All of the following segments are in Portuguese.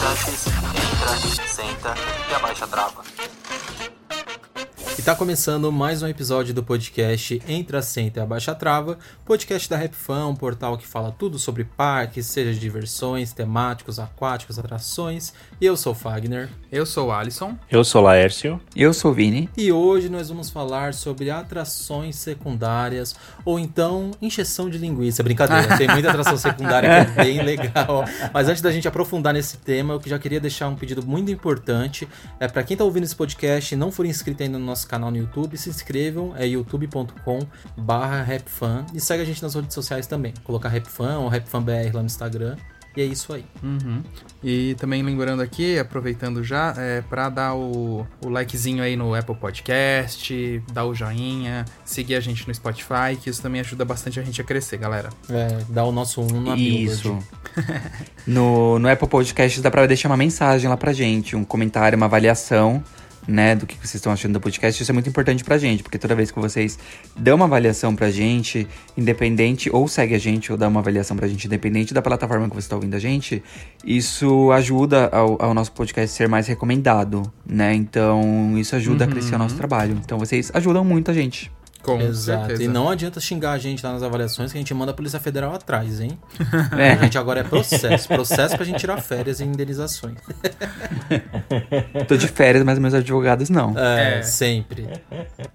Visitantes, entra, senta e abaixa a trava. E tá começando mais um episódio do podcast Entre a Senta e Abaixa a Trava, podcast da RapFan, um portal que fala tudo sobre parques, seja de diversões, temáticos, aquáticos, atrações. E eu sou o Fagner. Eu sou o Alisson. Eu sou o Laércio. Eu sou o Vini. E hoje nós vamos falar sobre atrações secundárias ou então encheção de linguiça. Brincadeira, tem muita atração secundária que é bem legal. Mas antes da gente aprofundar nesse tema, eu já queria deixar um pedido muito importante. É para quem tá ouvindo esse podcast e não for inscrito ainda no nosso canal no YouTube, se inscrevam, é youtube.com barra rapfan e segue a gente nas redes sociais também. Colocar rapfan ou rapfanbr lá no Instagram. E é isso aí. Uhum. E também lembrando aqui, aproveitando já, é para dar o, o likezinho aí no Apple Podcast, dar o joinha, seguir a gente no Spotify, que isso também ajuda bastante a gente a crescer, galera. É, dar o nosso um na Isso. no, no Apple Podcast dá pra deixar uma mensagem lá pra gente, um comentário, uma avaliação né, do que vocês estão achando do podcast, isso é muito importante pra gente, porque toda vez que vocês dão uma avaliação pra gente, independente, ou segue a gente, ou dá uma avaliação pra gente, independente da plataforma que você está ouvindo a gente, isso ajuda ao, ao nosso podcast ser mais recomendado, né? Então, isso ajuda Uhum. a crescer o nosso trabalho. Então, vocês ajudam muito a gente. Com Exato. certeza. E não adianta xingar a gente lá nas avaliações que a gente manda a Polícia Federal atrás, hein? É. A gente agora é processo. Processo pra gente tirar férias e indenizações. Tô de férias, mas meus advogados não. É, É. sempre.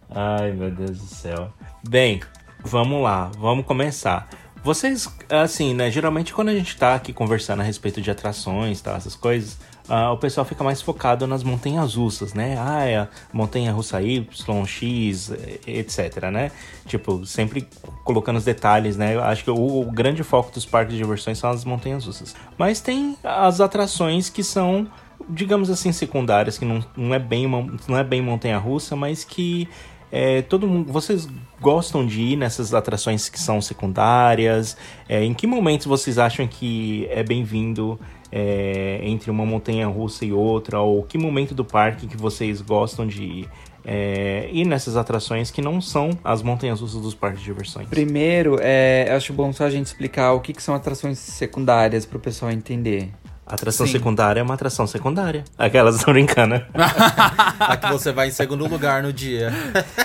Ai, meu Deus do céu. Bem, vamos lá, vamos começar. Vocês, assim, né? Geralmente quando a gente tá aqui conversando a respeito de atrações, tá, essas coisas, ah, o pessoal fica mais focado nas montanhas russas, né? Ah, é a montanha russa Y, X, eh, etc, né? Tipo, sempre colocando os detalhes, né? Eu acho que o, o grande foco dos parques de diversões são as montanhas russas. Mas tem as atrações que são digamos assim, secundárias, que não, não, é, bem uma, não é bem montanha russa, mas que é, todo mundo. Vocês gostam de ir nessas atrações que são secundárias? É, em que momentos vocês acham que é bem-vindo é, entre uma montanha russa e outra? Ou que momento do parque que vocês gostam de ir? É, nessas atrações que não são as montanhas russas dos parques de diversões. Primeiro, é, acho bom só a gente explicar o que, que são atrações secundárias pro pessoal entender. Atração Sim. secundária é uma atração secundária. Aquelas estão brincando. né? Aqui você vai em segundo lugar no dia.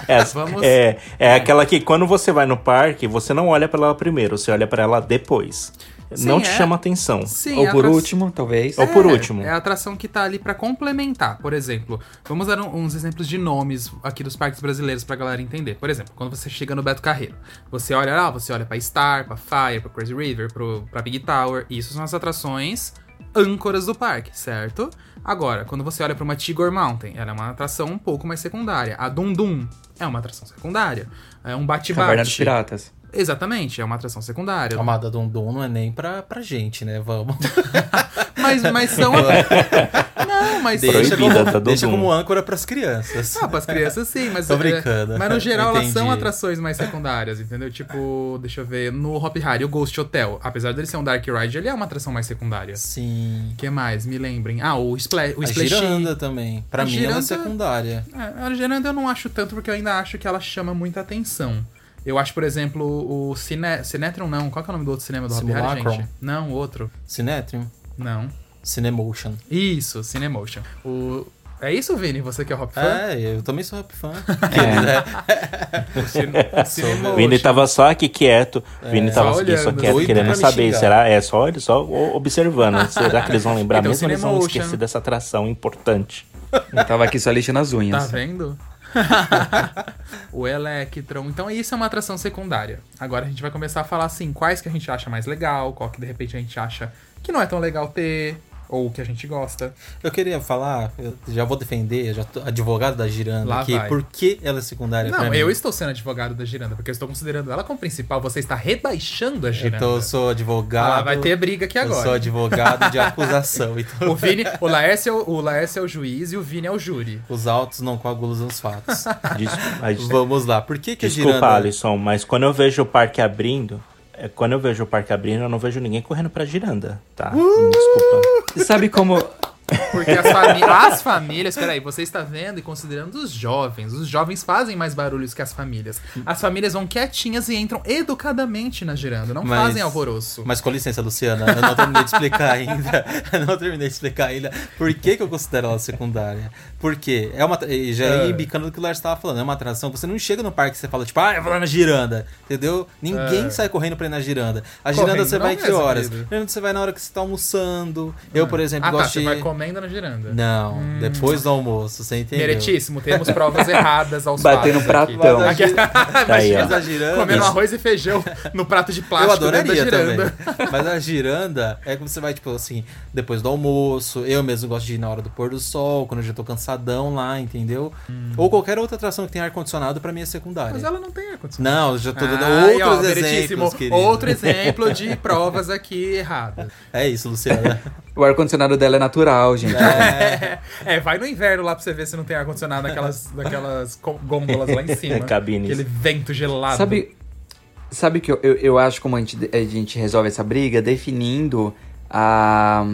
É, Vamos- é, é aquela que quando você vai no parque, você não olha pra ela primeiro, você olha pra ela depois. Sim, não te é. chama atenção. Sim, Ou a por atra- último, talvez. Ou por último. É a atração que tá ali pra complementar. Por exemplo, vamos dar um- uns exemplos de nomes aqui dos parques brasileiros pra galera entender. Por exemplo, quando você chega no Beto Carreiro, você olha lá, você olha pra Star, pra Fire, pra Crazy River, pro, pra Big Tower. Isso são as atrações âncoras do parque, certo? Agora, quando você olha pra uma Tigor Mountain, ela é uma atração um pouco mais secundária. A Dum Dum é uma atração secundária. É um Caverna dos bate-bate. Piratas. Exatamente, é uma atração secundária. A Amada Dundum não é nem pra, pra gente, né? Vamos. Mas, mas são. não, Não, mas Deixa, Proibida, como, tá deixa como âncora pras crianças. Ah, pras crianças sim, mas. Tô é, brincando. mas no geral elas são atrações mais secundárias, entendeu? Tipo, deixa eu ver. No Hop Hari, o Ghost Hotel, apesar dele ser um Dark Ride, ele é uma atração mais secundária. Sim. O que mais? Me lembrem. Ah, o, Spla o A Splash. giranda também. Pra A mim ela é giranda- secundária. É, a giranda eu não acho tanto porque eu ainda acho que ela chama muita atenção. Eu acho, por exemplo, o Cine... Cinetron não. Qual que é o nome do outro cinema do Hop Hari, gente? Não, o outro. Cinetrium. Não. Cinemotion. Isso, Cinemotion. O... É isso, Vini? Você que é Hop Fan? É, eu também sou rap fã. O Cine... o Cinemotion. Vini tava só aqui quieto. Vini tava Só aqui só quieto, Doido querendo saber. Será? É só, só o- observando. Será que eles vão lembrar Então, mesmo eles vão esquecer dessa atração importante? Eu tava aqui só lixando as Tá unhas. vendo? o Electron. Então isso é uma atração secundária. Agora a gente vai começar a falar assim, quais que a gente acha mais legal, qual que de repente a gente acha que não é tão legal ter, ou que a gente gosta. Eu queria falar, eu já vou defender, eu já tô advogado da Giranda Lá aqui, vai. por que ela é secundária pra Não, mim? eu estou sendo advogado da Giranda, porque eu estou considerando ela como principal. Você está rebaixando a Giranda. Então eu sou advogado. Ah, vai ter briga aqui Eu agora. sou advogado de acusação. Então O Vini, o Laércio, é o- Laércio é o juiz e o Vini é o júri. os autos não coagulam os fatos. Des- mas- Vamos lá. Por que, que a Desculpa, Giranda... Alisson, mas quando eu vejo o parque abrindo, quando eu vejo o parque abrindo, eu não vejo ninguém correndo pra giranda, tá? Uh! Desculpa. Sabe como. Porque as, fami as famílias, peraí, você está vendo e considerando os jovens. Os jovens fazem mais barulhos que as famílias. As famílias vão quietinhas e entram educadamente na giranda, não Mas- fazem alvoroço. Mas com licença, Luciana, eu não terminei de explicar ainda. Eu não terminei de explicar ainda por que, que eu considero ela secundária. Porque é uma. Já É. ia embicando do que o Lars estava falando. É uma atração você não chega no parque e você fala, tipo, ah, eu vou lá na giranda. Entendeu? Ninguém É. sai correndo pra ir na giranda. A Correndo giranda você vai que horas? Giranda você vai na hora que você tá almoçando. Eu, por exemplo, ah, tá, gosto você de. vai comendo na giranda. Não, depois do almoço, você entendeu? Meretíssimo, temos provas erradas aos Batendo fatos aqui. pratão. Aqui- aí, ó. Imagina, Mas a giranda- comendo arroz e feijão no prato de Eu plástico adoraria dentro da também. Mas a giranda é que você vai, tipo assim, depois do almoço. Eu mesmo gosto de ir na hora do pôr do sol, quando eu já tô cansadão lá, entendeu? Ou qualquer outra atração que tenha ar-condicionado, pra mim é secundária. Mas ela não tem ar-condicionado. Não, eu já tô dando ó, outros meritíssimo. exemplos, querido. Outro exemplo de provas aqui erradas. É isso, Luciana. O ar-condicionado dela é natural, gente. É, é, vai no inverno lá pra você ver se não tem ar-condicionado naquelas, naquelas gôndolas lá em cima. Cabines. Aquele vento gelado. Sabe, sabe que eu, eu, eu acho como a gente, a gente resolve essa briga definindo a.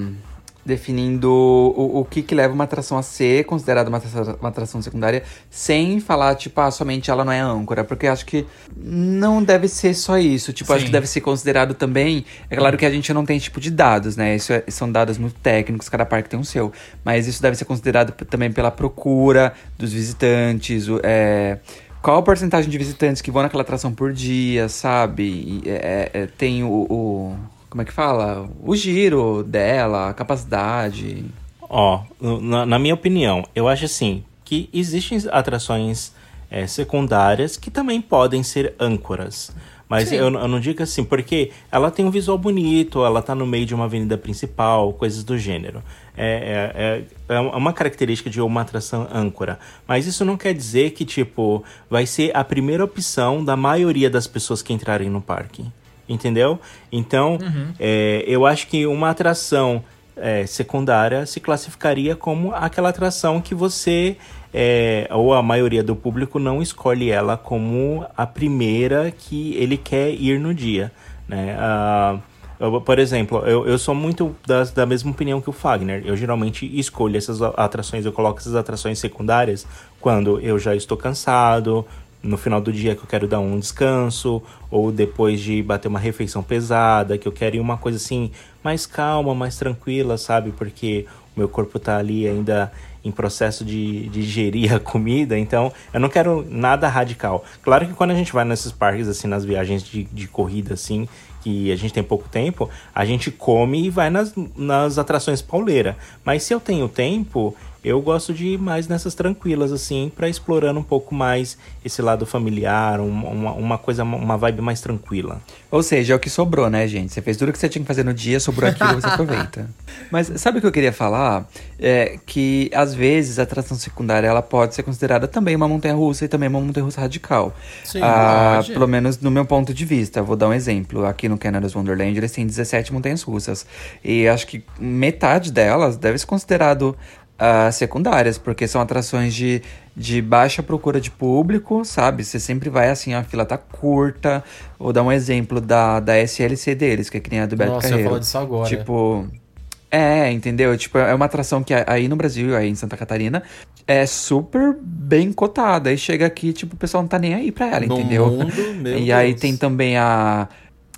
Definindo o, o que, que leva uma atração a ser considerada uma atração, uma atração secundária, sem falar, tipo, ah, somente ela não é âncora. Porque acho que não deve ser só isso. Tipo, eu acho Sim. que deve ser considerado também. É claro que a gente não tem tipo de dados, né? Isso é- são dados muito técnicos, cada parque tem o seu. Mas isso deve ser considerado também pela procura dos visitantes, o- é, qual a porcentagem de visitantes que vão naquela atração por dia, sabe? E, é, é, tem o, o- Como é que fala? O giro dela, a capacidade. Ó, na, na minha opinião, eu acho assim que existem atrações é, secundárias que também podem ser âncoras. Mas eu, eu não digo assim, porque ela tem um visual bonito, ela tá no meio de uma avenida principal, coisas do gênero. É, é, é, é uma característica de uma atração âncora. Mas isso não quer dizer que, tipo, vai ser a primeira opção da maioria das pessoas que entrarem no parque. Entendeu? Então, é, eu acho que uma atração é, secundária se classificaria como aquela atração que você, é, ou a maioria do público, não escolhe ela como a primeira que ele quer ir no dia. Né? Ah, eu, por exemplo, eu, eu sou muito das, da mesma opinião que o Fagner. Eu geralmente escolho essas atrações, eu coloco essas atrações secundárias quando eu já estou cansado, no final do dia que eu quero dar um descanso, ou depois de bater uma refeição pesada, que eu quero ir uma coisa assim mais calma, mais tranquila, sabe? Porque o meu corpo tá ali ainda em processo de, digerir a comida, então eu não quero nada radical. Claro que quando a gente vai nesses parques, assim, nas viagens de, de corrida, assim, que a gente tem pouco tempo, a gente come e vai nas, nas atrações pauleira. Mas se eu tenho tempo, eu gosto de ir mais nessas tranquilas, assim, para explorando um pouco mais esse lado familiar, um- uma, uma coisa, uma vibe mais tranquila. Ou seja, é o que sobrou, né, gente? Você fez tudo o que você tinha que fazer no dia, sobrou aquilo, você aproveita. Mas sabe o que eu queria falar? É que, às vezes, a atração secundária, ela pode ser considerada também uma montanha-russa e também uma montanha-russa radical. Sim, Ah. Pelo menos no meu ponto de vista. Vou dar um exemplo. Aqui no Canada's Wonderland, eles têm 17 montanhas russas. E acho que metade delas deve ser considerado uh, secundárias, porque são atrações de, de baixa procura de público, sabe? Você sempre vai assim, a fila tá curta. Vou dar um exemplo da, da SLC deles, que é que nem a do Beto Nossa, Carreiro. falar disso agora. Tipo. É, entendeu? Tipo, é uma atração que aí no Brasil, aí em Santa Catarina, é super bem cotada. Aí chega aqui, tipo, o pessoal não tá nem aí pra ela, No entendeu? mundo, meu e aí Deus. tem também a.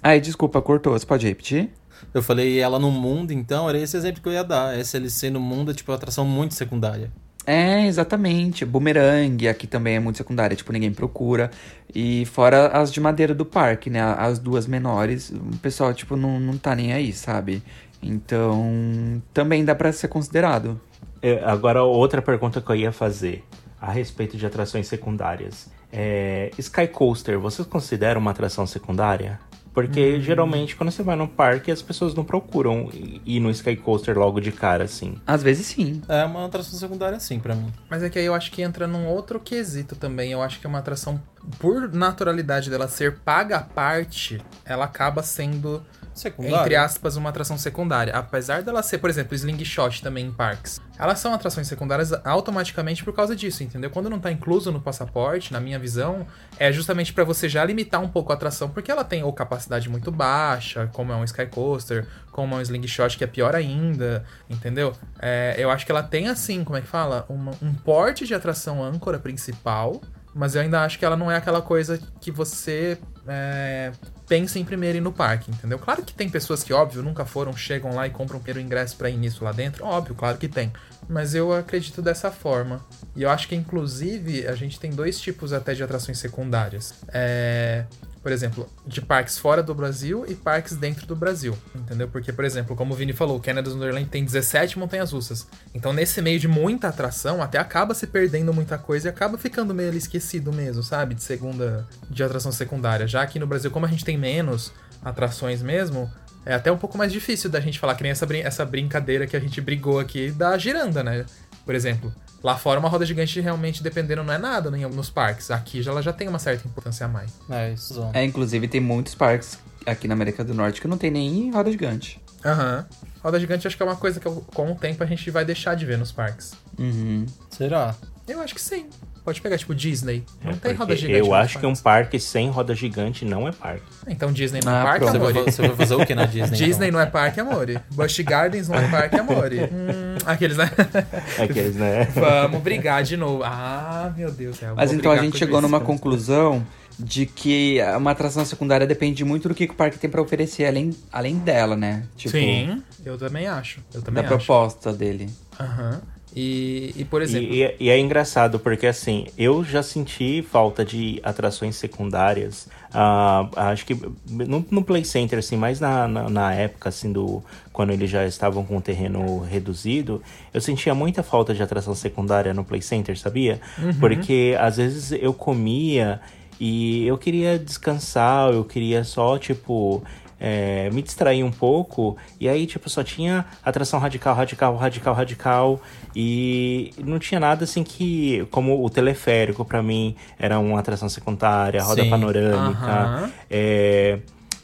Ai, desculpa, cortou. Você pode repetir? Eu falei ela no mundo, então era esse exemplo que eu ia dar. SLC no mundo é tipo uma atração muito secundária. É, exatamente. Boomerang, aqui também é muito secundária, tipo, ninguém procura. E fora as de madeira do parque, né? As duas menores, o pessoal, tipo, não, não tá nem aí, sabe? Então, também dá pra ser considerado. É, Agora, outra pergunta que eu ia fazer a respeito de atrações secundárias. É, Sky Coaster, vocês consideram uma atração secundária? Porque Hum. geralmente quando você vai no parque as pessoas não procuram ir no Sky Coaster logo de cara, assim. Às vezes sim. É uma atração secundária sim pra mim. Mas é que aí eu acho que entra num outro quesito também. Eu acho que é uma atração, por naturalidade dela ser paga à parte, ela acaba sendo, Secundária? entre aspas, uma atração secundária. Apesar dela ser, por exemplo, Slingshot também em parques. Elas são atrações secundárias automaticamente por causa disso, entendeu? Quando não tá incluso no passaporte, na minha visão, é justamente pra você já limitar um pouco a atração, porque ela tem ou capacidade muito baixa, como é um Sky Coaster, como é um Slingshot, que é pior ainda, entendeu? É, eu acho que ela tem, assim, como é que fala? Uma- um porte de atração âncora principal, mas eu ainda acho que ela não é aquela coisa que você é, pensa em primeiro ir no parque, entendeu? Claro que tem pessoas que, óbvio, nunca foram, chegam lá e compram primeiro ingresso pra ir nisso lá dentro. Óbvio, claro que tem. Mas eu acredito dessa forma. E eu acho que, inclusive, a gente tem dois tipos até de atrações secundárias. É, por exemplo, de parques fora do Brasil e parques dentro do Brasil, entendeu? Porque, por exemplo, como o Vini falou, o Canada's Wonderland tem 17 montanhas russas. Então, nesse meio de muita atração, até acaba se perdendo muita coisa e acaba ficando meio ali esquecido mesmo, sabe? De segunda, de atração secundária. Já aqui no Brasil, como a gente tem menos atrações mesmo, é até um pouco mais difícil da gente falar, que nem essa, brin- essa brincadeira que a gente brigou aqui da giranda, né? Por exemplo, lá fora uma roda gigante realmente dependendo não é nada né, nos parques. Aqui já, ela já tem uma certa importância a mais. É, isso. É, inclusive tem muitos parques aqui na América do Norte que não tem nem roda gigante. Aham. Roda gigante acho que é uma coisa que com o tempo a gente vai deixar de ver nos parques. Uhum. Será? Eu acho que sim. Pode pegar, tipo, Disney. Não É, tem roda gigante. Eu acho que um parque sem roda gigante não é parque. Então Disney não Ah, é parque, pronto. Você vai, amore? você vai fazer o que na Disney? Disney então? não é parque, amore. Busch Gardens não é parque, amore. Hum, aqueles, né? Aqueles, né? Vamos brigar de novo. Ah, meu Deus. é, Mas então a gente chegou numa conclusão de que uma atração secundária depende muito do que o parque tem pra oferecer além, além dela, né? Tipo, Sim, eu também acho. Eu também da acho. proposta dele. Aham. E, e, por exemplo... E, e- e é engraçado porque assim, eu já senti falta de atrações secundárias. ah, acho que no, no Play Center, assim, mais na, na, na época, assim, do. Quando eles já estavam com o terreno reduzido, eu sentia muita falta de atração secundária no Play Center, sabia? Porque às vezes eu comia e eu queria descansar, eu queria só, tipo. É, me distrair um pouco, e aí, tipo, só tinha atração radical, radical, radical, radical, e não tinha nada assim que. Como o teleférico, pra mim, era uma atração secundária, a roda Sim. panorâmica, Aham. é,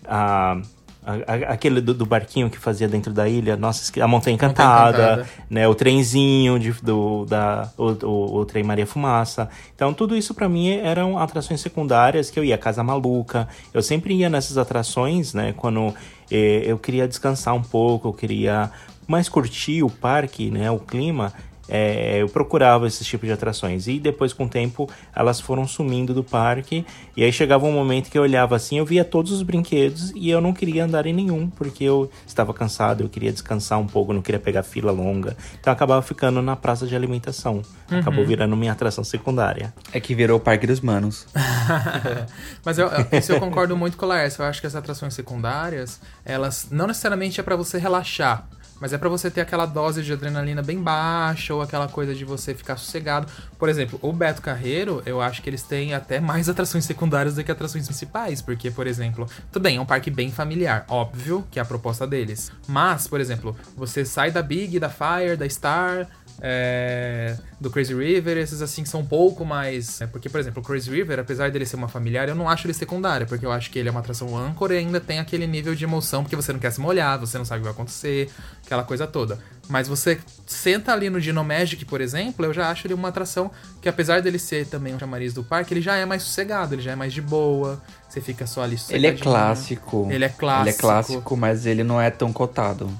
a. a- a- Aquele do, do barquinho que fazia dentro da ilha, nossa, a Montanha Encantada, Encantada. né? O trenzinho de, do, da, o, o, o trem Maria Fumaça. Então, tudo isso pra mim eram atrações secundárias que eu ia, Casa Maluca. Eu sempre ia nessas atrações, né? Quando eh, eu queria descansar um pouco, eu queria mais curtir o parque, né? O clima. É, eu procurava esses tipos de atrações e depois com o tempo elas foram sumindo do parque e aí chegava um momento que eu olhava assim eu via todos os brinquedos e eu não queria andar em nenhum porque eu estava cansado eu queria descansar um pouco não queria pegar fila longa então eu acabava ficando na praça de alimentação acabou virando minha atração secundária É que virou o Parque dos Manos. Mas eu, eu- isso eu concordo muito com o Laércio. Eu acho que as atrações secundárias, elas não necessariamente é pra você relaxar. Mas é pra você ter aquela dose de adrenalina bem baixa ou aquela coisa de você ficar sossegado. Por exemplo, o Beto Carreiro, eu acho que eles têm até mais atrações secundárias do que atrações principais. Porque, por exemplo, tudo bem, é um parque bem familiar. Óbvio que é a proposta deles. Mas, por exemplo, você sai da Big, da Fire, da Star, é, do Crazy River, esses assim que são um pouco mais. é, porque, por exemplo, o Crazy River, apesar dele ser uma familiar, eu não acho ele secundário, porque eu acho que ele é uma atração âncora e ainda tem aquele nível de emoção, porque você não quer se molhar, você não sabe o que vai acontecer, aquela coisa toda. Mas você senta ali no Dino Magic, por exemplo, eu já acho ele uma atração que, apesar dele ser também um chamariz do parque, ele já é mais sossegado, ele já é mais de boa, você fica só ali Ele é clássico. Ele é clássico. Ele é clássico, mas ele não é tão cotado.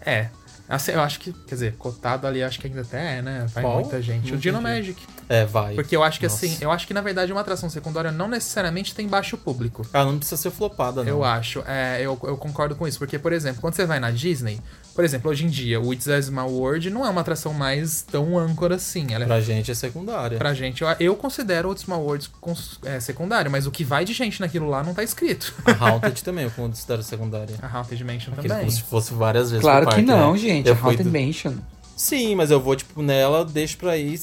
É. Assim, eu acho que, quer dizer, cotado ali, acho que ainda até é, né? Vai Qual? muita gente. Não o Dino entendi. Magic. É, vai. Porque eu acho que Nossa. assim, eu acho que na verdade uma atração secundária não necessariamente tem baixo público. Ah, não precisa ser flopada, não. Eu acho, é, eu, eu concordo com isso, porque, por exemplo, quando você vai na Disney, por exemplo, hoje em dia, o It's a Small World não é uma atração mais tão âncora assim. Ela é, Pra gente é secundária. pra gente, eu, eu considero o It's Small World cons- é, secundário, mas o que vai de gente naquilo lá não tá escrito. A Haunted também eu considero secundária. A Haunted Mansion Aquele também. como se fosse várias vezes Claro que parque, não, né? gente. Eu a Haunted do- Mansion. Sim, mas eu vou, tipo, nela, deixo pra ir,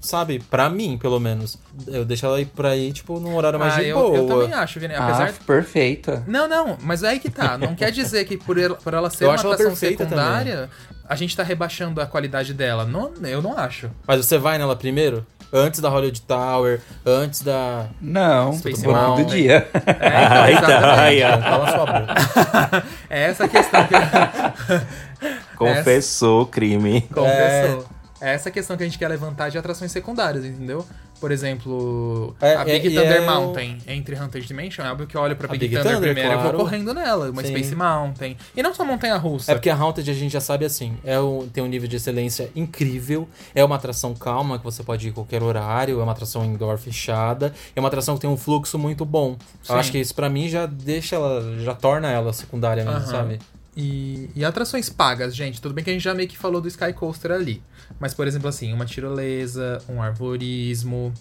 sabe? Pra mim, pelo menos. Eu deixo ela ir pra ir, tipo, num horário mais Ah, de eu, boa. eu também acho, Vini. Apesar Ah, perfeita. Não, não, mas é aí que tá. Não quer dizer que por ela, por ela ser Eu uma ela atração secundária, a gente tá rebaixando a qualidade dela. Não, eu não acho. Mas você vai nela primeiro? Antes da Hollywood Tower, antes da... Não, Space Mountain. dia. É, então, aí, ó. Cala sua boca. É essa a questão que Confessou o crime. confessou. É essa a questão que a gente quer levantar de atrações secundárias, entendeu? Por exemplo, É, a Big é- Thunder é o- Mountain entre Haunted Dimension, é óbvio que eu olho pra A Big, Big Thunder, Thunder, primeiro, eu claro. vou correndo nela, uma Sim. Space Mountain. E não só montanha russa. É porque a Haunted a gente já sabe assim, é um, tem um nível de excelência incrível, é uma atração calma que você pode ir em qualquer horário, é uma atração indoor fechada, é uma atração que tem um fluxo muito bom. Eu acho que isso pra mim já deixa ela, já torna ela secundária mesmo, sabe? E, e atrações pagas, gente, tudo bem que a gente já meio que falou do Sky Coaster ali. Mas, por exemplo, assim, uma tirolesa, um arborismo,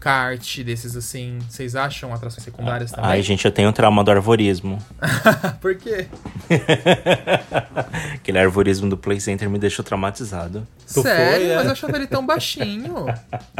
kart, desses assim, vocês acham atrações secundárias também? Ai, gente, eu tenho trauma do arvorismo. Por quê? Aquele arvorismo do Play Center me deixou traumatizado. Tu Sério? foi, é? Mas eu achava ele tão baixinho.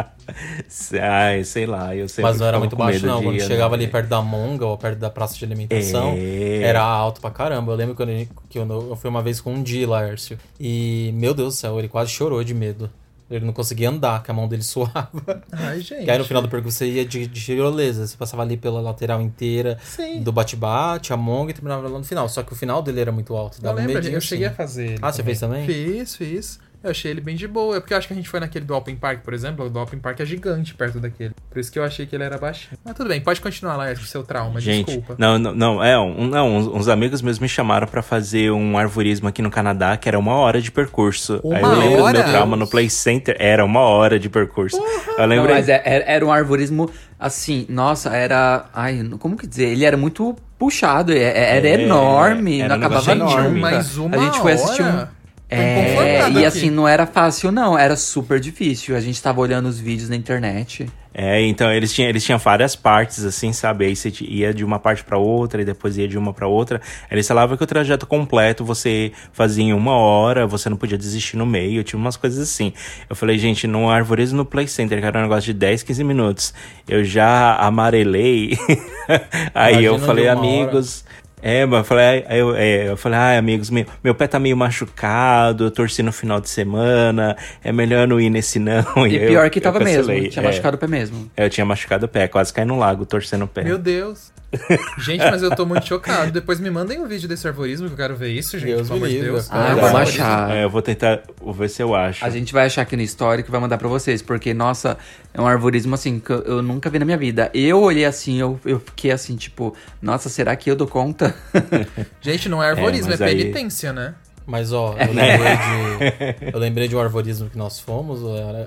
Ai, sei lá, eu sempre Mas não era muito baixo não, quando chegava ali perto da Monga ou perto da praça de alimentação, É. era alto pra caramba. Eu lembro quando ele- que eu, eu fui uma vez com um Hércio, e meu Deus do céu, ele quase chorou de medo. Ele não conseguia andar, que a mão dele suava. Ai, gente. E aí no final do percurso você ia de, de tirolesa, você passava ali pela lateral inteira Sim. do bate-bate, a monga e terminava lá no final. Só que o final dele era muito alto. Eu Dava um lembro, medinho, eu cheguei assim. a fazer Ah, você fez também? Fiz, fiz. Eu achei ele bem de boa. É porque eu acho que a gente foi naquele do Open Park, por exemplo. O do Open Park é gigante perto daquele. Por isso que eu achei que ele era baixinho. Mas tudo bem, pode continuar lá, com o seu trauma, Gente, desculpa. não, não, não, é, um, não, uns, uns amigos meus me chamaram pra fazer um arvorismo aqui no Canadá, que era uma hora de percurso. Uma Aí eu lembro hora? do meu trauma no Play Center, era uma hora de percurso. Eu Não, lembro. mas é- era, era um arvorismo assim, nossa, era. Ai, como que dizer? Ele era muito puxado, é- é- era É, enorme, era não um acabava enorme. Mas uma a gente foi assistir um. É, e aqui. assim, não era fácil, não, era super difícil. A gente tava olhando os vídeos na internet. É, então eles tinham, eles tinham várias partes, assim, sabe? Aí você ia de uma parte pra outra e depois ia de uma pra outra. Eles falavam que o trajeto completo você fazia em uma hora, você não podia desistir no meio, tinha umas coisas assim. Eu falei, gente, no arvorismo no Play Center, que era um negócio de 10, 15 minutos, eu já amarelei. Aí eu Imagina de falei, uma hora. É, mas eu falei, aí eu, é, eu falei, ai, amigos, meu, meu pé tá meio machucado, eu torci no final de semana, é melhor eu não ir nesse não. E eu- pior que eu tava mesmo, tinha é. machucado o pé mesmo. Eu tinha machucado o pé, quase caí no lago, torcendo o pé. Meu Deus. Gente, mas eu tô muito chocado. Depois me mandem um vídeo desse arvorismo, que eu quero ver isso, gente. Deus pelo amor de Deus. Ah, É, vamos achar. É, eu vou tentar, vou ver se eu acho. A gente vai achar aqui no histórico e vai mandar pra vocês, porque, nossa, é um arvorismo assim que eu, eu nunca vi na minha vida. Eu olhei assim, eu, eu fiquei assim, tipo, nossa, será que eu dou conta? Gente, não é arvorismo, é, mas aí- penitência, né? Mas ó, eu lembrei de. Eu lembrei de um arvorismo que nós fomos,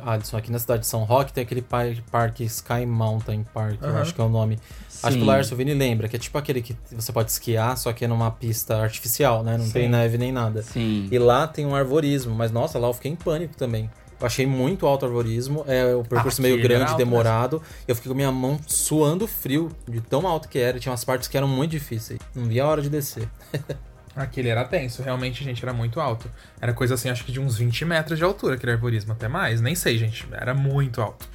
Alisson, aqui na cidade de São Roque tem aquele par- parque Sky Mountain Park, eu Aham. acho que é o nome. Acho que Sim. o Larso Vini lembra, que é tipo aquele que você pode esquiar, só que é numa pista artificial, né? Não tem neve nem nada. Sim. E lá tem um arvorismo, mas nossa, lá eu fiquei em pânico também. Eu achei muito alto o arvorismo, é o percurso Ah, meio grande, alto demorado. Eu fiquei com minha mão suando frio de tão alto que era. Tinha umas partes que eram muito difíceis. Não via a hora de descer. Aquele era tenso, realmente, gente, era muito alto. Era coisa assim, acho que de uns 20 metros de altura, aquele arborismo, até mais. Nem sei, gente, era muito alto.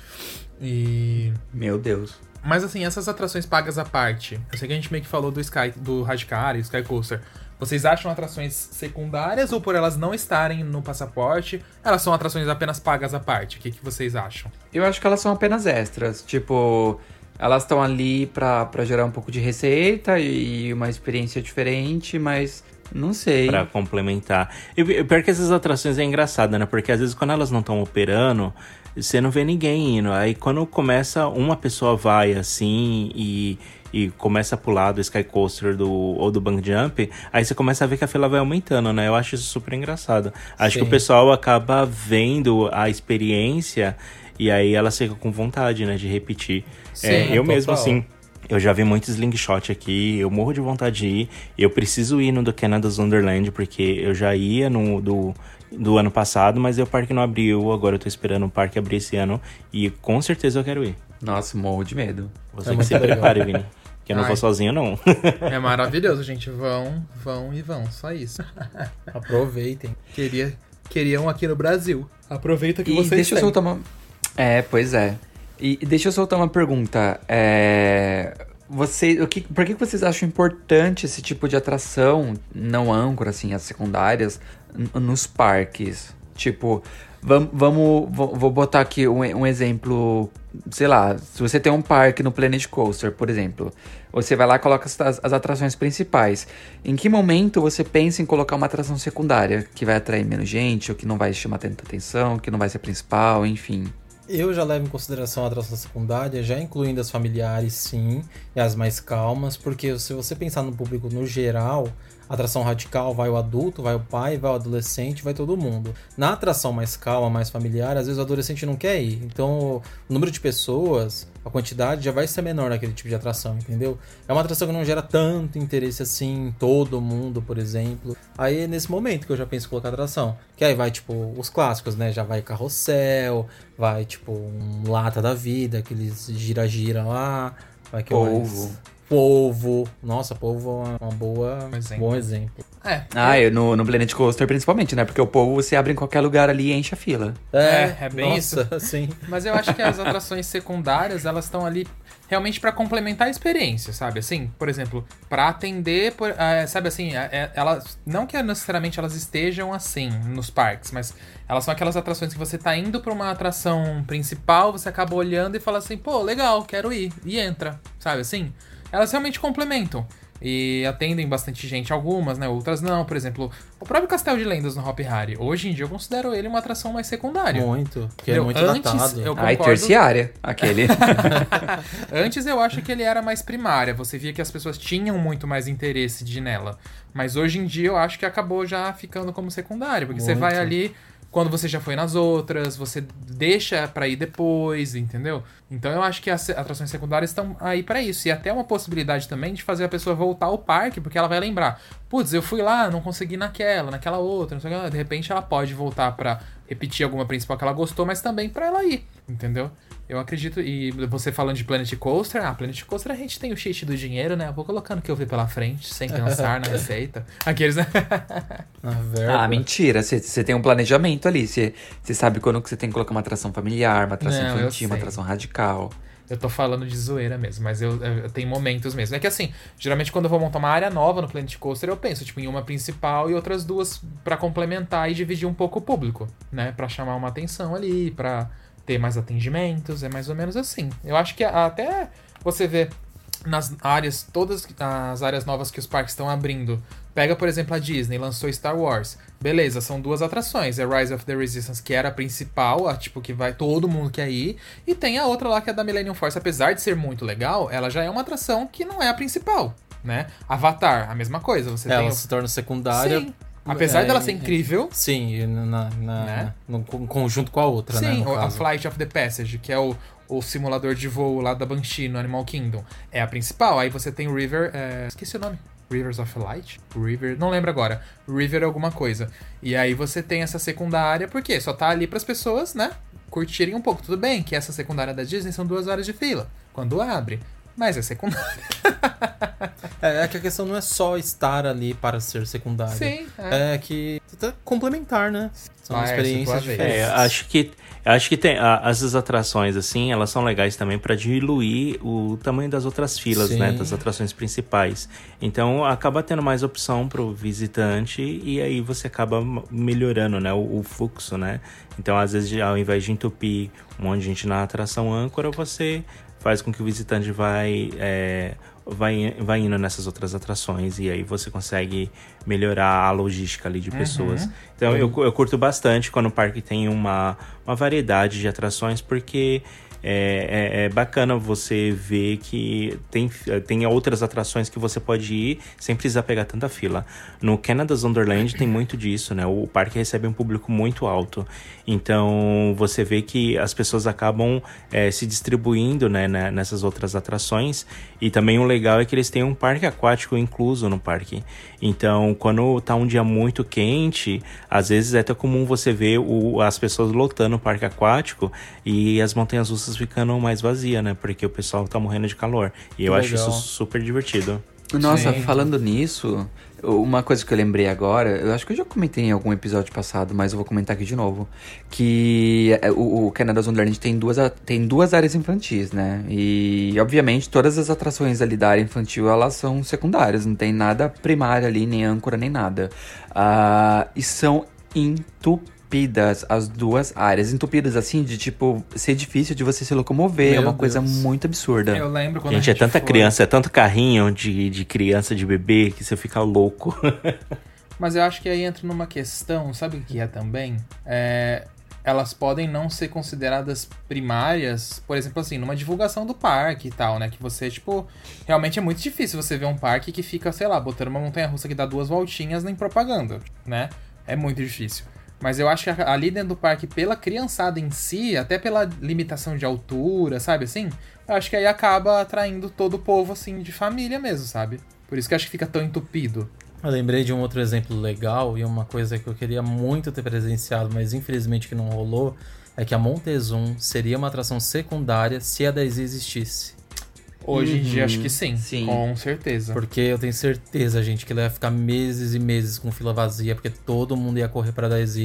E. Meu Deus. Mas assim, essas atrações pagas à parte, eu sei que a gente meio que falou do Sky, do Radicar e Sky Coaster. Vocês acham atrações secundárias ou por elas não estarem no passaporte, elas são atrações apenas pagas à parte? O que, que vocês acham? Eu acho que elas são apenas extras. Tipo, elas estão ali pra gerar um pouco de receita e uma experiência diferente, mas não sei. Pra complementar. E pior que essas atrações é engraçado, né? Porque às vezes quando elas não estão operando, você não vê ninguém indo. Aí quando começa, uma pessoa vai assim e, e começa a pular do Sky Coaster do, ou do Bang Jump, aí você começa a ver que a fila vai aumentando, né? Eu acho isso super engraçado. Acho Sim. que o pessoal acaba vendo a experiência e aí ela fica com vontade, né, de repetir. Sim, é, eu mesmo, total. assim, eu já vi muito slingshot aqui, eu morro de vontade de ir. Eu preciso ir no do Canada's Wonderland, porque eu já ia no do, do ano passado, mas o parque não abriu. Agora eu tô esperando o parque abrir esse ano e com certeza eu quero ir. Nossa, morro de medo. Você É que se legal. prepare, Vini. Que eu não Ai. vou sozinho, não. É maravilhoso, gente. Vão, vão e vão. Só isso. Aproveitem. Queria, queriam aqui no Brasil. Aproveita que E vocês deixa eu têm. soltar uma. É, pois é. E e deixa eu soltar uma pergunta. É. Você, o que, por que vocês acham importante esse tipo de atração não âncora, assim, as secundárias, nos parques? Tipo, vamos, vamos vou botar aqui um, um exemplo, sei lá, se você tem um parque no Planet Coaster, por exemplo, você vai lá e coloca as, as atrações principais. Em que momento você pensa em colocar uma atração secundária que vai atrair menos gente, ou que não vai chamar tanta atenção, que não vai ser principal, enfim? Eu já levo em consideração a atração secundária, já incluindo as familiares, sim, e as mais calmas, porque se você pensar no público no geral, atração radical vai o adulto, vai o pai, vai o adolescente, vai todo mundo. Na atração mais calma, mais familiar, às vezes o adolescente não quer ir. Então, o número de pessoas, a quantidade já vai ser menor naquele tipo de atração, entendeu? É uma atração que não gera tanto interesse assim em todo mundo, por exemplo. Aí é nesse momento que eu já penso em colocar atração. Que aí vai, tipo, os clássicos, né? Já vai carrossel, vai, tipo, um lata da vida, aqueles gira-gira lá. Vai que Polvo. mais? Polvo. Nossa, polvo é uma boa, Um exemplo. bom exemplo. É. Ah, eu, no, no Planet Coaster principalmente, né? Porque o povo você abre em qualquer lugar ali e enche a fila. É, é bem nossa, sim. Mas eu acho que as atrações secundárias, elas estão ali realmente pra complementar a experiência, sabe? Assim, por exemplo, pra atender, por, ah, sabe assim, é- é- elas não que necessariamente elas estejam assim nos parques, mas elas são aquelas atrações que você tá indo pra uma atração principal, você acaba olhando e fala assim, pô, legal, quero ir e entra, sabe assim? Elas realmente complementam. E atendem bastante gente, algumas, né? Outras não. Por exemplo, o próprio Castelo de Lendas no Hop Harry. Hoje em dia eu considero ele uma atração mais secundária. Muito. Porque é muito Antes, datado. eu Ai, concordo. terciária, aquele. Antes eu acho que ele era mais primária, você via que as pessoas tinham muito mais interesse de ir nela. Mas hoje em dia eu acho que acabou já ficando como secundário, porque você Muito. vai ali quando você já foi nas outras, você deixa pra ir depois, entendeu? Então eu acho que as atrações secundárias estão aí pra isso. E até uma possibilidade também de fazer a pessoa voltar ao parque, porque ela vai lembrar, putz, eu fui lá, não consegui naquela, naquela outra, não sei o que. De repente ela pode voltar pra repetir alguma principal que ela gostou, mas também pra ela ir, entendeu? Eu acredito, e você falando de Planet Coaster, ah, Planet Coaster a gente tem o cheat do dinheiro, né? Eu vou colocando o que eu vi pela frente, sem pensar na receita. Aqueles, né? Ah, mentira. Você tem um planejamento ali. Você sabe quando que você tem que colocar uma atração familiar, uma atração Não, infantil, uma atração radical. Eu tô falando de zoeira mesmo, mas eu, eu, eu tenho momentos mesmo. É que assim, geralmente quando eu vou montar uma área nova no Planet Coaster, eu penso, tipo, em uma principal e outras duas pra complementar e dividir um pouco o público, né? Pra chamar uma atenção ali, pra ter mais atendimentos, é mais ou menos assim. Eu acho que até você vê nas áreas, todas as áreas novas que os parques estão abrindo. Pega, por exemplo, a Disney, lançou Star Wars. Beleza, são duas atrações. É Rise of the Resistance, que era a principal, a, tipo, que vai todo mundo quer ir. E tem a outra lá, que é da Millennium Force. Apesar de ser muito legal, ela já é uma atração que não é a principal, né? Avatar, a mesma coisa. Você Ela tem se torna secundária. Sim. Apesar É, dela ser incrível, Sim, na, na- Né? no con- conjunto com a outra, né? Sim, no o- a. Flight of the Passage, que é o, o simulador de voo lá da Banshee no Animal Kingdom, é a principal. Aí você tem o River. é, Esqueci o nome. Rivers of Light? River. Não lembro agora. River alguma coisa. E aí você tem essa secundária, porque só tá ali pras pessoas, né? Curtirem um pouco. Tudo bem que essa secundária da Disney são duas horas de fila. Quando abre. Mas é secundária. É, é que a questão não é só estar ali para ser secundário. Sim, é. É que você tá complementar, né? São Laércio, experiências tua vez. diferentes. É, acho que acho que tem a- essas atrações assim, elas são legais também para diluir o tamanho das outras filas, Sim. né, das atrações principais. Então acaba tendo mais opção pro visitante e aí você acaba melhorando, né, o, o fluxo, né? Então às vezes ao invés de entupir um monte de gente na atração âncora, você faz com que o visitante vai é, vai, vai indo nessas outras atrações e aí você consegue melhorar a logística ali de pessoas. Então eu, eu curto bastante quando o parque tem uma, uma variedade de atrações, porque é, é, é bacana você ver que tem, tem outras atrações que você pode ir sem precisar pegar tanta fila. No Canada's Wonderland tem muito disso, né? O parque recebe um público muito alto. Então você vê que as pessoas acabam é, se distribuindo né, né, nessas outras atrações. E também o legal é que eles têm um parque aquático incluso no parque. Então, quando tá um dia muito quente, às vezes é até comum você ver o, as pessoas lotando o parque aquático e as montanhas russas ficando mais vazias, né? Porque o pessoal tá morrendo de calor. E eu Que acho isso legal. super divertido. Nossa, Sim. falando nisso, uma coisa que eu lembrei agora, eu acho que eu já comentei em algum episódio passado, mas eu vou comentar aqui de novo. Que é, o, o Canada's Wonderland tem duas, tem duas áreas infantis, né? E, obviamente, todas as atrações ali da área infantil, elas são secundárias. Não tem nada primário ali, nem âncora, nem nada. Ah, e são entupidas as duas áreas. Entupidas, assim, de, tipo, ser difícil de você se locomover. Meu é uma coisa Deus. muito absurda. Eu lembro quando gente, a é tanta foi- criança, é tanto carrinho de, de criança, de bebê, que você fica louco. Mas eu acho que aí entra numa questão, sabe o que é também? É, elas podem não ser consideradas primárias, por exemplo, assim, numa divulgação do parque e tal, né? Que você, tipo, realmente é muito difícil você ver um parque que fica, sei lá, botando uma montanha russa que dá duas voltinhas em propaganda, né? É muito difícil. Mas eu acho que ali dentro do parque, pela criançada em si, até pela limitação de altura, sabe assim? Eu acho que aí acaba atraindo todo o povo, assim, de família mesmo, sabe? Por isso que eu acho que fica tão entupido. Eu lembrei de um outro exemplo legal e uma coisa que eu queria muito ter presenciado, mas infelizmente que não rolou, é que a Montezum seria uma atração secundária se a 10 existisse. Hoje em dia, acho que sim. Sim. Com certeza. Porque eu tenho certeza, gente, que ele ia ficar meses e meses com fila vazia, porque todo mundo ia correr pra 10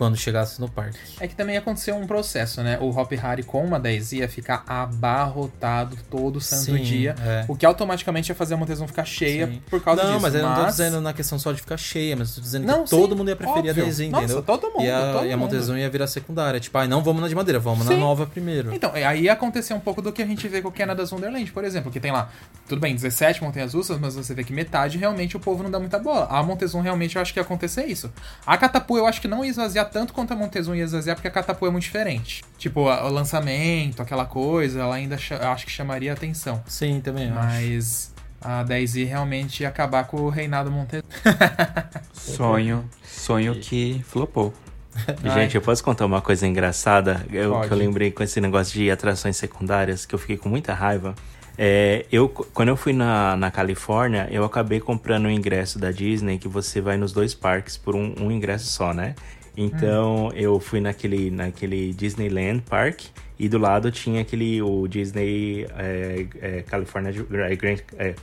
quando chegasse no parque. É que também aconteceu um processo, né? O Hop Harry com uma 10 ia ficar abarrotado todo santo Sim, dia. é. O que automaticamente ia fazer a Montezum ficar cheia Sim. por causa não, disso. mas eu não tô dizendo na questão só de ficar cheia, mas eu tô dizendo Não, que todo mundo ia preferir óbvio. a 10 Nossa, entendeu? todo mundo, E a, todo e a mundo. Montezum ia virar secundária. Tipo, ai, não vamos na de madeira, vamos na Sim. nova primeiro. Então, aí aconteceu um pouco do que a gente vê com o Canada's Wonderland, por exemplo, que tem lá, tudo bem, 17 montanhas russas, mas você vê que metade realmente o povo não dá muita bola. A Montezum realmente eu acho que ia acontecer isso. A Catapu eu acho que não ia esvaziar tanto quanto a Montezum ia esvaziar, porque a Catapu é muito diferente. Tipo, a- o lançamento, aquela coisa, ela ainda acho que chamaria atenção. Sim, também acho. Mas a 10i realmente ia acabar com o reinado Montezum. Sonho, sonho que flopou. Gente, eu posso contar uma coisa engraçada? Eu, Pode. que eu lembrei com esse negócio de atrações secundárias, que eu fiquei com muita raiva. É, eu, quando eu fui na, na Califórnia, eu acabei comprando um ingresso da Disney que você vai nos dois parques por um, um ingresso só, né? Então eu fui naquele, naquele Disneyland Park e do lado tinha aquele o Disney é, é, California é, Grand, é,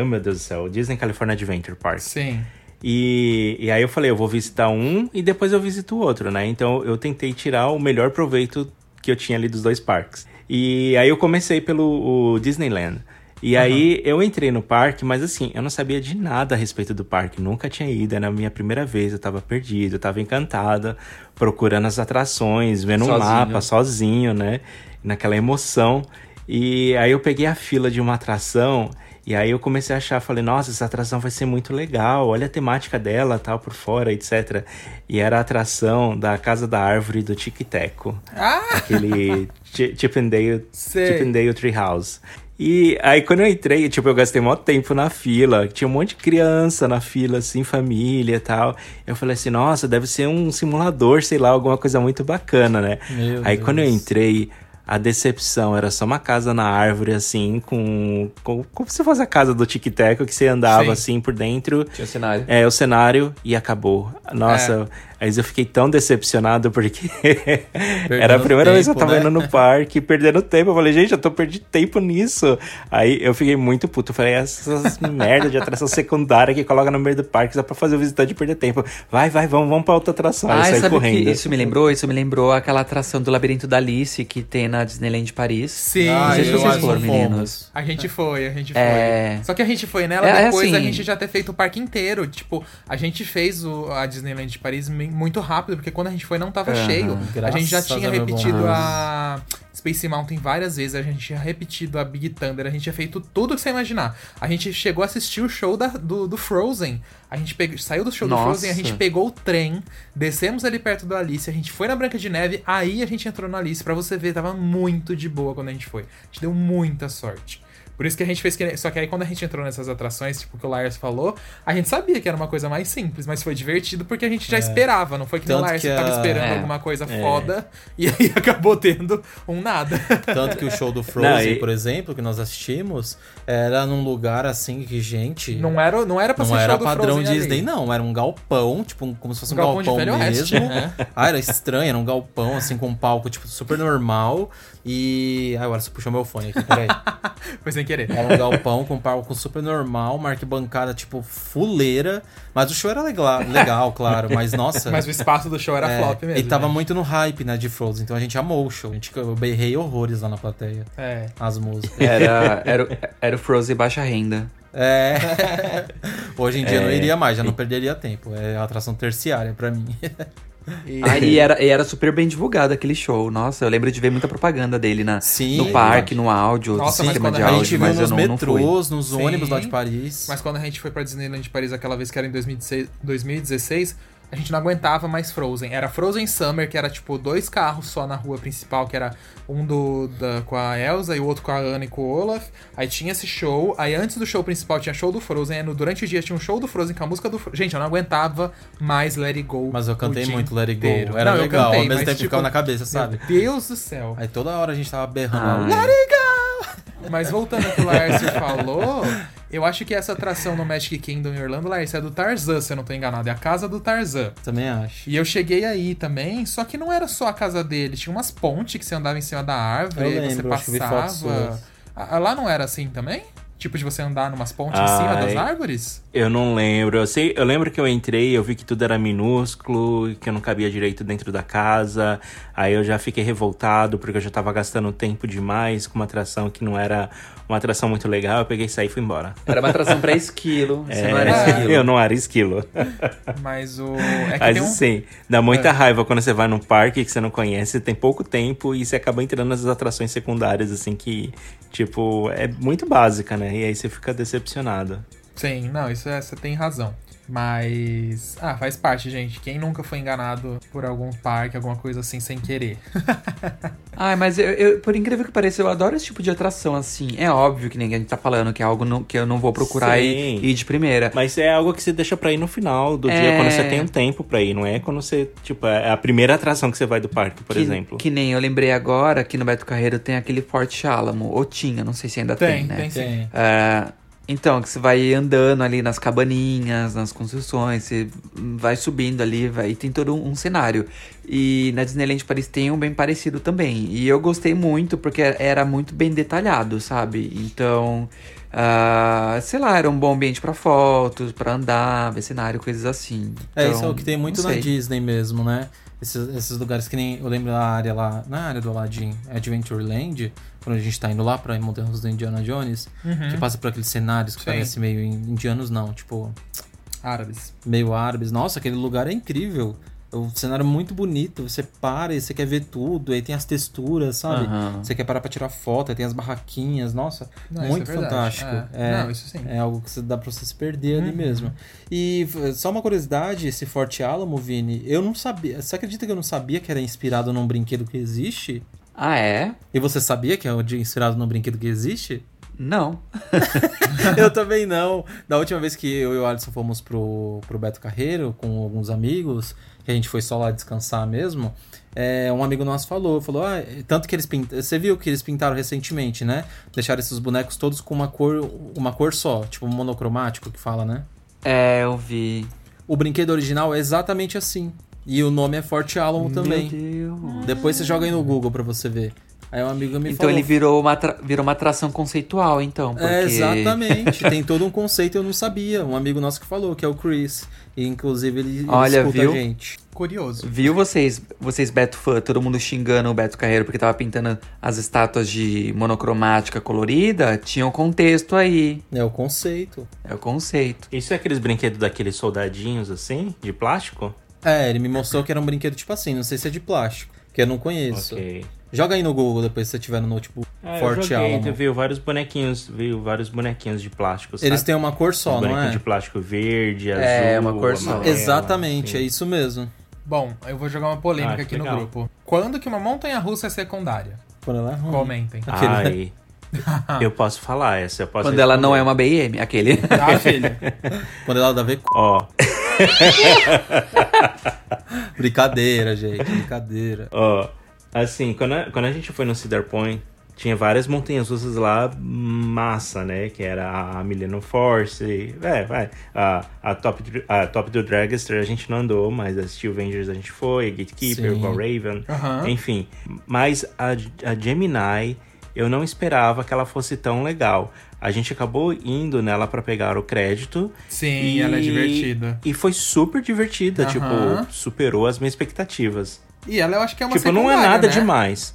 oh meu Deus do céu, o Disney California Adventure Park. Sim. E, e aí eu falei, eu vou visitar um e depois eu visito o outro, né? Então eu tentei tirar o melhor proveito que eu tinha ali dos dois parques. E aí eu comecei pelo o Disneyland. E aí eu entrei no parque, mas assim, eu não sabia de nada a respeito do parque. Nunca tinha ido, era a minha primeira vez, eu tava perdido, eu tava encantada, procurando as atrações, vendo um Sozinho. mapa, sozinho, né? Naquela emoção. E aí eu peguei a fila de uma atração e aí eu comecei a achar, falei, nossa, essa atração vai ser muito legal, olha a temática dela, tal, por fora, etc. E era a atração da Casa da Árvore do Tic Teco. Ah! Aquele Chi- Chip and Dale, E aí quando eu entrei, tipo, eu gastei maior tempo na fila. Tinha um monte de criança na fila, assim, família e tal. Eu falei assim, nossa, deve ser um simulador, sei lá, alguma coisa muito bacana, né? Meu aí quando eu Deus. entrei, a decepção era só uma casa na árvore, assim, com. com como se fosse a casa do Tic Teco, que você andava Sim. assim por dentro. Tinha o cenário. É, o cenário e acabou. Nossa, Mas eu fiquei tão decepcionado porque era a primeira vez que eu tava né? indo no parque, perdendo tempo. Eu falei, gente, eu tô perdendo tempo nisso. Aí eu fiquei muito puto. Eu falei, essas merda de atração secundária que coloca no meio do parque só pra fazer o visitante perder tempo. Vai, vai, vamos, vamos pra outra atração. Aí Ah, saí sabe o que correndo. isso me lembrou? Isso me lembrou aquela atração do Labirinto da Alice que tem na Disneyland Paris. Sim, Não sei se vocês acho foram, meninos. A gente foi, a gente foi. É. Só que a gente foi nela É, é depois da assim- gente já ter feito o parque inteiro. Tipo, a gente fez o, a Disneyland de Paris muito rápido, porque quando a gente foi não tava cheio. a gente já tinha bom repetido a Space Mountain várias vezes, a gente tinha repetido a Big Thunder, a gente tinha feito tudo que você imaginar. A gente chegou a assistir o show da- do, do Frozen. A gente pegou- saiu do show do Nossa. Frozen, a gente pegou o trem, descemos ali perto do Alice, a gente foi na Branca de Neve, aí a gente entrou no Alice. Pra você ver, tava muito de boa quando a gente foi. A gente deu muita sorte. Por isso que a gente fez que. Só que aí quando a gente entrou nessas atrações, tipo o que o Lars falou, a gente sabia que era uma coisa mais simples, mas foi divertido porque a gente já esperava, não foi que nem o Lars que tava a- esperando É. alguma coisa foda e aí acabou tendo um nada. Tanto que o show do Frozen, Não, e- por exemplo, que nós assistimos, era num lugar assim que, gente. Não era, não era pra Não ser era show do padrão Frozen Disney, ali. não. Era um galpão, tipo, como se fosse um, Um galpão de galpão, mesmo. né? Ah, era estranho, era um galpão, assim, com um palco, tipo, super normal. E. Ah, agora você puxou meu fone aqui, peraí. Foi sem querer. Era um galpão com um palco super normal, uma arquibancada, tipo, fuleira. Mas o show era legal, legal claro. Mas, nossa. Mas o espaço do show era é, flop mesmo. E tava gente. muito no hype, né, de Frozen. Então a gente amou o show. A gente, eu berrei horrores lá na plateia. É. As músicas. Era, era, o- era o Frozen baixa renda. É. Hoje em dia eu não É. iria mais, já não perderia tempo. É atração terciária pra mim. E- Ah, e era, e era super bem divulgado aquele show. Nossa, eu lembro de ver muita propaganda dele na, Sim. no parque, no áudio, Nossa, no sistema de a a áudio, gente viu mas eu nos não, não metrôs, nos Sim. ônibus lá de Paris. Mas quando a gente foi pra Disneyland de Paris aquela vez que era em 2016, 2016, a gente não aguentava mais Frozen. Era Frozen Summer, que era tipo dois carros só na rua principal, que era um do da, com a Elsa e o outro com a Anna e com o Olaf. Aí tinha esse show. Aí antes do show principal tinha show do Frozen. Aí no, durante o dia tinha um show do Frozen com a música do Frozen. Gente, eu não aguentava mais Let It Go. Mas eu cantei muito Let It Go. inteiro. Era Não, legal, cantei, ao mesmo mas, tempo tipo, ficava na cabeça, sabe? Meu Deus do céu. Aí toda hora a gente tava berrando. Ai. Let It Go! Mas voltando ao que o Laércio falou, eu acho que essa atração no Magic Kingdom em Orlando, Laércio, é do Tarzan, se eu não tô enganado. É a casa do Tarzan. Também acho. E eu cheguei aí também, só que não era só a casa dele. Tinha umas pontes que você andava em cima da árvore, Eu lembro, você passava. Ah, Lá não era assim também? Tipo de você andar numas pontes em cima Ai. das árvores? Eu não lembro. Eu, sei, eu lembro que eu entrei, eu vi que tudo era minúsculo, que eu não cabia direito dentro da casa. Aí eu já fiquei revoltado porque eu já tava gastando tempo demais com uma atração que não era uma atração muito legal. Eu peguei, saí e fui embora. Era uma atração pra esquilo. Você É, não era esquilo. eu não era esquilo. Mas o. É que Mas tem um... sim, dá muita raiva quando você vai num parque que você não conhece, tem pouco tempo e você acaba entrando nas atrações secundárias, assim, que, tipo, é muito básica, né? E aí você fica decepcionado. Sim, não, isso é, você tem razão. Mas. Ah, faz parte, gente. Quem nunca foi enganado por algum parque, alguma coisa assim, sem querer? Ai, mas eu, eu- por incrível que pareça, eu adoro esse tipo de atração, assim. É óbvio que ninguém tá falando que é algo no- que eu não vou procurar e, e ir de primeira. Mas é algo que você deixa pra ir no final do É. dia, quando você tem um tempo pra ir, não é quando você, tipo, é a primeira atração que você vai do parque, por que, exemplo. Que nem eu lembrei agora que no Beto Carreiro tem aquele Forte Alamo, ou tinha, não sei se ainda tem, Tem, né? tem. Tem. É, então, que você vai andando ali nas cabaninhas, nas construções, você vai subindo ali, vai, tem todo um, um cenário. E na Disneyland Paris tem um bem parecido também. E eu gostei muito porque era muito bem detalhado, sabe? Então, ah, sei lá, era um bom ambiente pra fotos, pra andar, ver cenário, coisas assim. É, Então, isso é o que tem muito na sei. Disney mesmo, né? Esses, esses lugares que nem. Eu lembro da área lá, na área do Aladdin, Adventureland, quando a gente tá indo lá pra Montanhas do Indiana Jones, que passa por aqueles cenários que Sim. parecem meio in- indianos, não, tipo, Árabes. meio árabes. Nossa, aquele lugar é incrível. É um cenário muito bonito. Você para e você quer ver tudo. Aí tem as texturas, sabe? Aham. Você quer parar pra tirar foto, aí tem as barraquinhas. Nossa, Não, muito é fantástico. É. É, Não, isso sim. é algo que você dá pra você se perder ali Uhum. mesmo. E só uma curiosidade, esse Forte Alamo, Vini, eu não sabia. Você acredita que eu não sabia que era inspirado num brinquedo que existe? Ah, é? E você sabia que é inspirado num brinquedo que existe? Não. eu também não. Da última vez que eu e o Alisson fomos pro, pro Beto Carreiro com alguns amigos, que a gente foi só lá descansar mesmo, é, um amigo nosso falou, falou, ah, tanto que eles pintaram. Você viu que eles pintaram recentemente, né? Deixaram esses bonecos todos com uma cor, uma cor só, tipo monocromático que fala, né? É, eu vi. O brinquedo original é exatamente assim. E o nome é Forte Alamo também. Meu Deus. Depois você joga aí no Google pra você ver. Aí um amigo me Então falou. ele virou uma, virou uma atração conceitual, então. Porque... É, exatamente. Tem todo um conceito eu não sabia. Um amigo nosso que falou, que é o Chris. E inclusive ele, ele Olha, escuta viu? a gente. Curioso. Viu vocês, vocês Beto fã, todo mundo xingando o Beto Carreiro porque tava pintando as estátuas de monocromática colorida? Tinha um contexto aí. É o conceito. É o conceito. Isso é aqueles brinquedos daqueles soldadinhos assim, de plástico? É, ele me mostrou que era um brinquedo tipo assim, não sei se é de plástico, que eu não conheço. Ok. Joga aí no Google depois se você tiver no notebook. É, eu Forte joguei, Alamo. veio vários bonequinhos, veio vários bonequinhos de plástico, sabe? Eles têm uma cor só, Os não é? de plástico verde, azul, É, uma cor só. amarelo, Exatamente, é assim. isso mesmo. Bom, eu vou jogar uma polêmica Ah, aqui no legal. grupo. Quando que uma montanha russa é secundária? Quando ela é ruim. Comentem. Aquele- Ai, eu posso falar essa, eu posso Quando ela não responder. é uma BM, aquele. Ah, filha. Quando ela dá com. Ó, Brincadeira, gente. Brincadeira. ó, assim, quando a, quando a gente foi no Cedar Point, tinha várias montanhas russas lá, massa, né? Que era a Millennium Force, é, vai, a, a, Top, a Top do Dragster a gente não andou, mas a Steel Avengers a gente foi, a Gatekeeper, Sim. o Raven, enfim. Mas a, a Gemini, eu não esperava que ela fosse tão legal. A gente acabou indo nela pra pegar o crédito. Sim, ela é divertida. E foi super divertida, Aham. tipo, superou as minhas expectativas. E ela eu acho que é uma tipo, não é nada né? demais.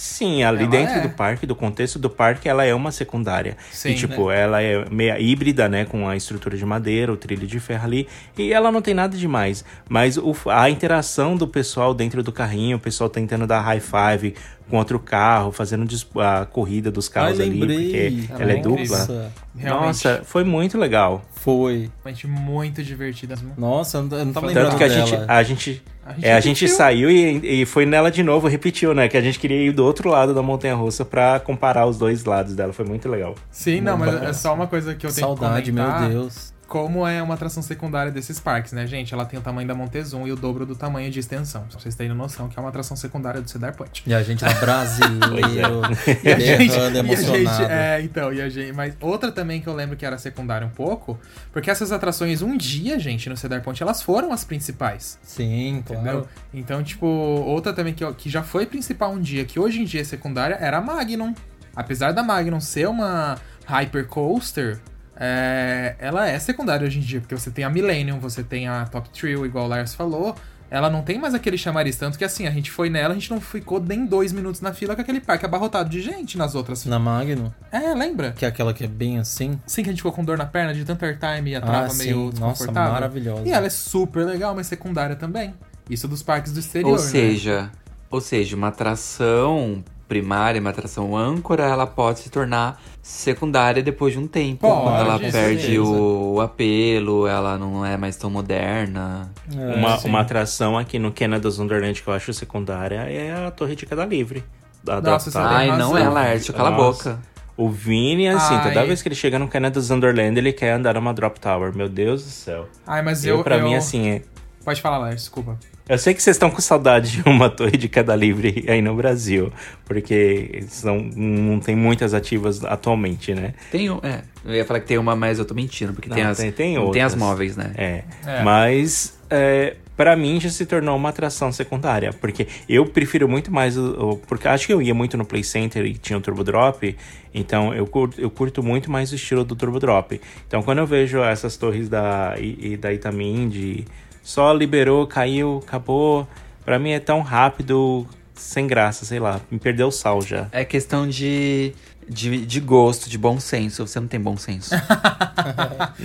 Sim, ali Ela dentro é. do parque, do contexto do parque, ela é uma secundária. Sim, e, tipo, né? ela é meia híbrida, né? Com a estrutura de madeira, o trilho de ferro ali. E ela não tem nada demais. Mas o, a interação do pessoal dentro do carrinho, o pessoal tentando dar high five com outro carro, fazendo a corrida dos carros ali, porque ela é incrível. dupla. Nossa, Realmente, Nossa, foi muito legal. foi. realmente muito divertida. Nossa, eu não- eu não tava lembrando Tanto que a dela. gente, a gente, A gente é, a gente saiu e, e foi nela de novo, repetiu, né? Que a gente queria ir do outro lado da montanha russa pra comparar os dois lados dela. Foi muito legal. Sim, não, mas Bacana. é só uma coisa que eu tenho Saudade, que comentar. meu Deus. Como é uma atração secundária desses parques, né, gente? Ela tem o tamanho da Montezum e o dobro do tamanho de extensão. Pra vocês terem noção que é uma atração secundária do Cedar Point. E a gente lá brasileiro, E a gente, berrando, e a gente, emocionado. é, então, e a gente, mas outra também que eu lembro que era secundária um pouco, porque essas atrações um dia, gente, no Cedar Point, elas foram as principais, Sim, entendeu? claro. Então, tipo, outra também que, que já foi principal um dia, que hoje em dia é secundária, era a Magnum. Apesar da Magnum ser uma Hyper Coaster, é, ela é secundária hoje em dia, porque você tem a Millennium, você tem a Top Thrill, igual o Lars falou. Ela não tem mais aquele chamariz, tanto que assim, a gente foi nela, a gente não ficou nem dois minutos na fila com aquele parque abarrotado de gente nas outras. Na Magno, É, lembra? que é aquela que é bem assim. Sim, que a gente ficou com dor na perna de tanto airtime e a trava Ah, meio sim. Nossa, desconfortável. maravilhosa. E ela é super legal, mas secundária também. Isso dos parques do exterior, Ou né? seja, ou seja, uma atração primária, uma atração âncora, ela pode se tornar secundária depois de um tempo. Pode, quando ela perde o, o apelo, ela não é mais tão moderna. É, uma, sim. uma atração aqui no Canada's Wonderland que eu acho secundária é a Torre de Queda Livre. Da, da Nossa, tem Ai, não é, Laércio, cala a boca. O Vini, assim, toda vez que ele chega no Canada's Wonderland, ele quer andar numa Drop Tower. Meu Deus do céu. Ai, mas Eu, eu. pra eu... mim, assim, é... Pode falar, Lars, desculpa. Eu sei que vocês estão com saudade de uma torre de queda livre aí no Brasil, porque não, não tem muitas ativas atualmente, né? Tem um, é, eu ia falar que tem uma, mas eu tô mentindo, porque Não, tem as tem- tem não tem as móveis, né? É. É. Mas, é, para mim, já se tornou uma atração secundária, porque eu prefiro muito mais o, o- Porque acho que eu ia muito no Play Center e tinha o Turbo Drop, então eu curto, eu curto muito mais o estilo do Turbo Drop. Então, quando eu vejo essas torres da, e, e da Itamin, de só liberou, caiu, acabou, pra mim é tão rápido, sem graça, sei lá, me perdeu o sal já. É questão de, de, de gosto, de bom senso. Você não tem bom senso.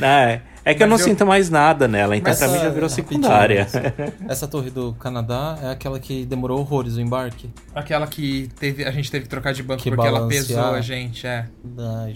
É, é que eu não Mas eu- sinto mais nada nela, então Mas pra mim essa- já virou rapidinho, secundária. essa- Essa torre do Canadá é aquela que demorou horrores o embarque. Aquela que teve, a gente teve que trocar de banco Que porque ela balancear. pesou a gente, é.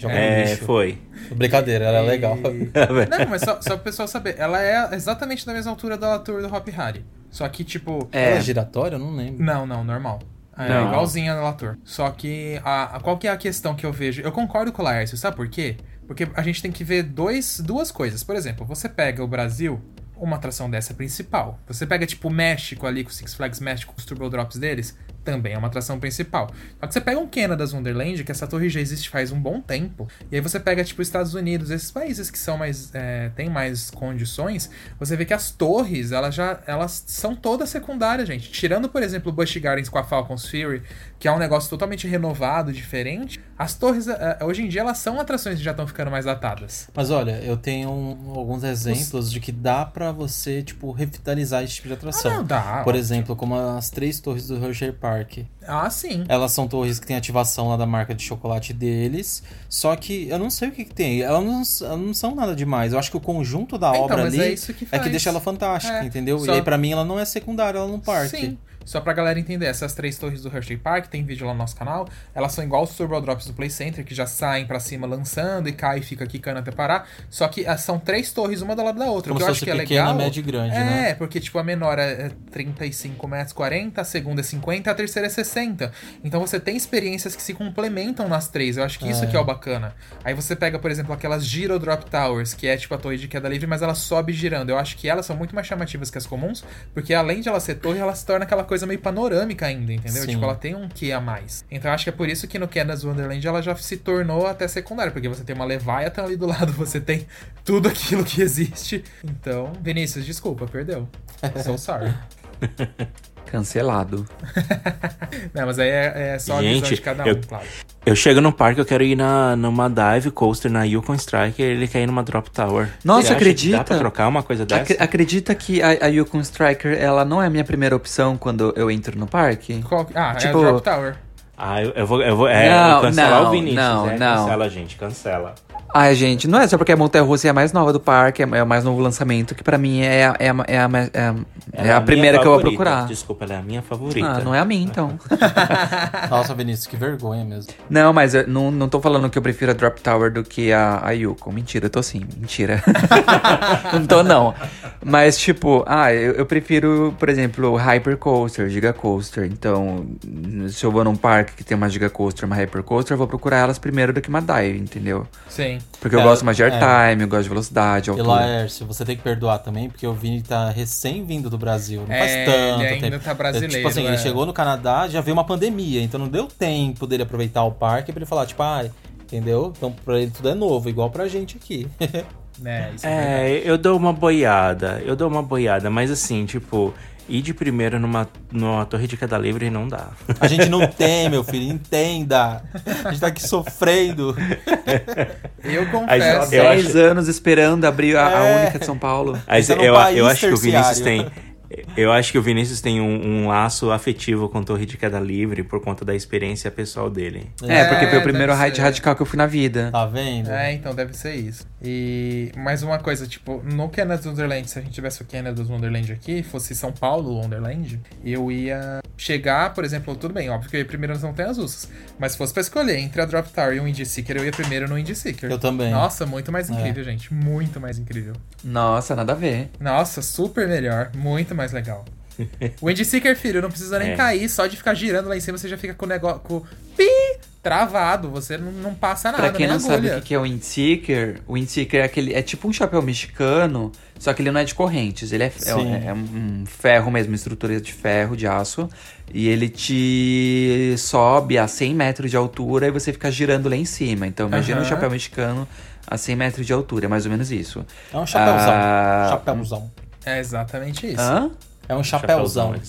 É, lixo. foi. Brincadeira, era E- legal. Não, mas só, só pro pessoal saber, ela é exatamente da mesma altura da Tour do Hop Harry. Só que, tipo. É. Ela é giratória? Eu não lembro. Não, não, normal. É Não. igualzinha na Latour. Só que a, a- qual que é a questão que eu vejo? Eu concordo com o Laércio, sabe por quê? Porque a gente tem que ver dois, duas coisas. Por exemplo, você pega o Brasil, uma atração dessa é principal. Você pega, tipo, o México ali, com o Six Flags México, com os Turbo Drops deles, também é uma atração principal. Só que você pega um Canada's Wonderland, que essa torre já existe faz um bom tempo, e aí você pega, tipo, Estados Unidos, esses países que são mais. É, têm mais condições, você vê que as torres, elas já. Elas são todas secundárias, gente. Tirando, por exemplo, o Busch Gardens com a Falcon's Fury, que é um negócio totalmente renovado, diferente, as torres, é, hoje em dia, elas são atrações que já estão ficando mais datadas. Mas olha, eu tenho um- alguns exemplos de que dá pra você, tipo, revitalizar esse tipo de atração. Ah, não, dá, Por exemplo, como as três torres do Hershey Park. Ah, sim. Elas são torres que têm ativação lá da marca de chocolate deles. Só que eu não sei o que, que tem. Elas não, elas não são nada demais. Eu acho que o conjunto da Então, obra mas ali é que é que deixa ela fantástica, É, entendeu? só- E aí, pra mim, ela não é secundária, ela no parque. Sim. Só pra galera entender, essas três torres do Hershey Park, tem vídeo lá no nosso canal, elas são igual os Turbo Drops do Play Center, que já saem pra cima lançando e cai e fica quicando até parar. Só que ah, são três torres, uma do lado da outra. Como o que eu acho que é pequena, legal. média e grande, é, né? porque tipo, a menor é 35 metros 40, a segunda é 50, a terceira é 60. Então você tem experiências que se complementam nas três. Eu acho que isso É. que é o bacana. Aí você pega, por exemplo, aquelas Giro Drop Towers, que é tipo a torre de queda livre, mas ela sobe girando. Eu acho que elas são muito mais chamativas que as comuns, porque além de ela ser torre, ela se torna aquela coisa meio panorâmica ainda, entendeu? Sim. Tipo, ela tem um que a mais. Então acho que é por isso que no Canada's Wonderland ela já se tornou até secundária, porque você tem uma Leviathan ali do lado, você tem tudo aquilo que existe. Então, Vinícius, desculpa, perdeu. So sorry. Cancelado. Não, mas aí é, é só a visão Gente, de cada um, eu- claro. Eu chego no parque, eu quero ir na, numa dive coaster na Yukon Striker, ele quer ir numa drop tower. Nossa, Você acredita? Dá pra trocar uma coisa dessa? Ac- acredita que a, a Yukon Striker, ela não é a minha primeira opção quando eu entro no parque? Qual- ah, Tipo- é a Drop Tower. Ah, eu, eu vou, eu vou é, Não, eu cancelar não, o Vinícius. não, é, não. Cancela, gente, cancela. Ai, gente, não é só porque a Montanha Russa é a mais nova do parque, é é o mais novo lançamento, que pra mim é, a- é, a- é, a, é, a- é Ela a primeira que eu vou procurar. Desculpa, ela é a minha favorita. Ah, não é a minha, então. Nossa, Vinícius, que vergonha mesmo. Não, mas eu não, não tô falando que eu prefiro a Drop Tower do que a, a Yukon. Mentira, eu tô sim. Mentira. não tô, não. Mas, tipo, ah, eu, eu prefiro, por exemplo, Hyper Coaster, Giga Coaster. Então, se eu vou num parque que tem uma Giga Coaster, uma Hyper Coaster, eu vou procurar elas primeiro do que uma Dive, entendeu? Sim. Porque eu É, gosto mais de é. airtime, eu gosto de velocidade, E altura. Laércio, você tem que perdoar também, porque o Vini tá recém-vindo do Brasil. Não É, faz tanto ele ainda tempo. tá brasileiro, É, tipo assim, é. ele chegou no Canadá, já veio uma pandemia, então não deu tempo dele aproveitar o parque pra ele falar, tipo, ai, entendeu? Então pra ele tudo é novo, igual pra gente aqui. É, é. É, eu dou uma boiada, eu dou uma boiada, mas assim, tipo, ir de primeiro numa, numa torre de queda livre não dá. A gente não tem, meu filho, entenda. A gente tá aqui sofrendo. Eu confesso. eu 10 acho- anos esperando abrir a, a É. única de São Paulo. Mas Tá eu, eu acho que o Vinícius tem. Eu acho que o Vinícius tem um, um laço afetivo com Torre de Queda Livre por conta da experiência pessoal dele. É, porque foi É, o primeiro ser. radical que eu fui na vida. Tá vendo? É, então deve ser isso. E mais uma coisa, tipo, no Canada's Wonderland, se a gente tivesse o Canada's Wonderland aqui, fosse São Paulo Wonderland, eu ia chegar, por exemplo, tudo bem, óbvio que eu ia primeiro nas Montanhas Russas, mas se fosse pra escolher entre a Drop Tower e o Indie Seeker, eu ia primeiro no Indie Seeker. Eu também. Nossa, muito mais É. incrível, gente. Muito mais incrível. Nossa, nada a ver. Nossa, super melhor. Muito mais legal. O Indie Seeker, filho, não precisa nem É. cair, só de ficar girando lá em cima você já fica com o negócio. Com pi travado. Você não, não passa nada, Pra quem não sabe o que é o Windseeker, o Windseeker é aquele. É tipo um chapéu mexicano, só que ele não é de correntes. Ele é, é, um- é um ferro mesmo, estrutura de ferro, de aço. E ele te sobe a 100 metros de altura e você fica girando lá em cima. Então imagina um chapéu mexicano a 100 metros de altura, é mais ou menos isso. É um chapéuzão. Ah, Chapéuzão. É exatamente isso. Hã? É um chapéuzão. né.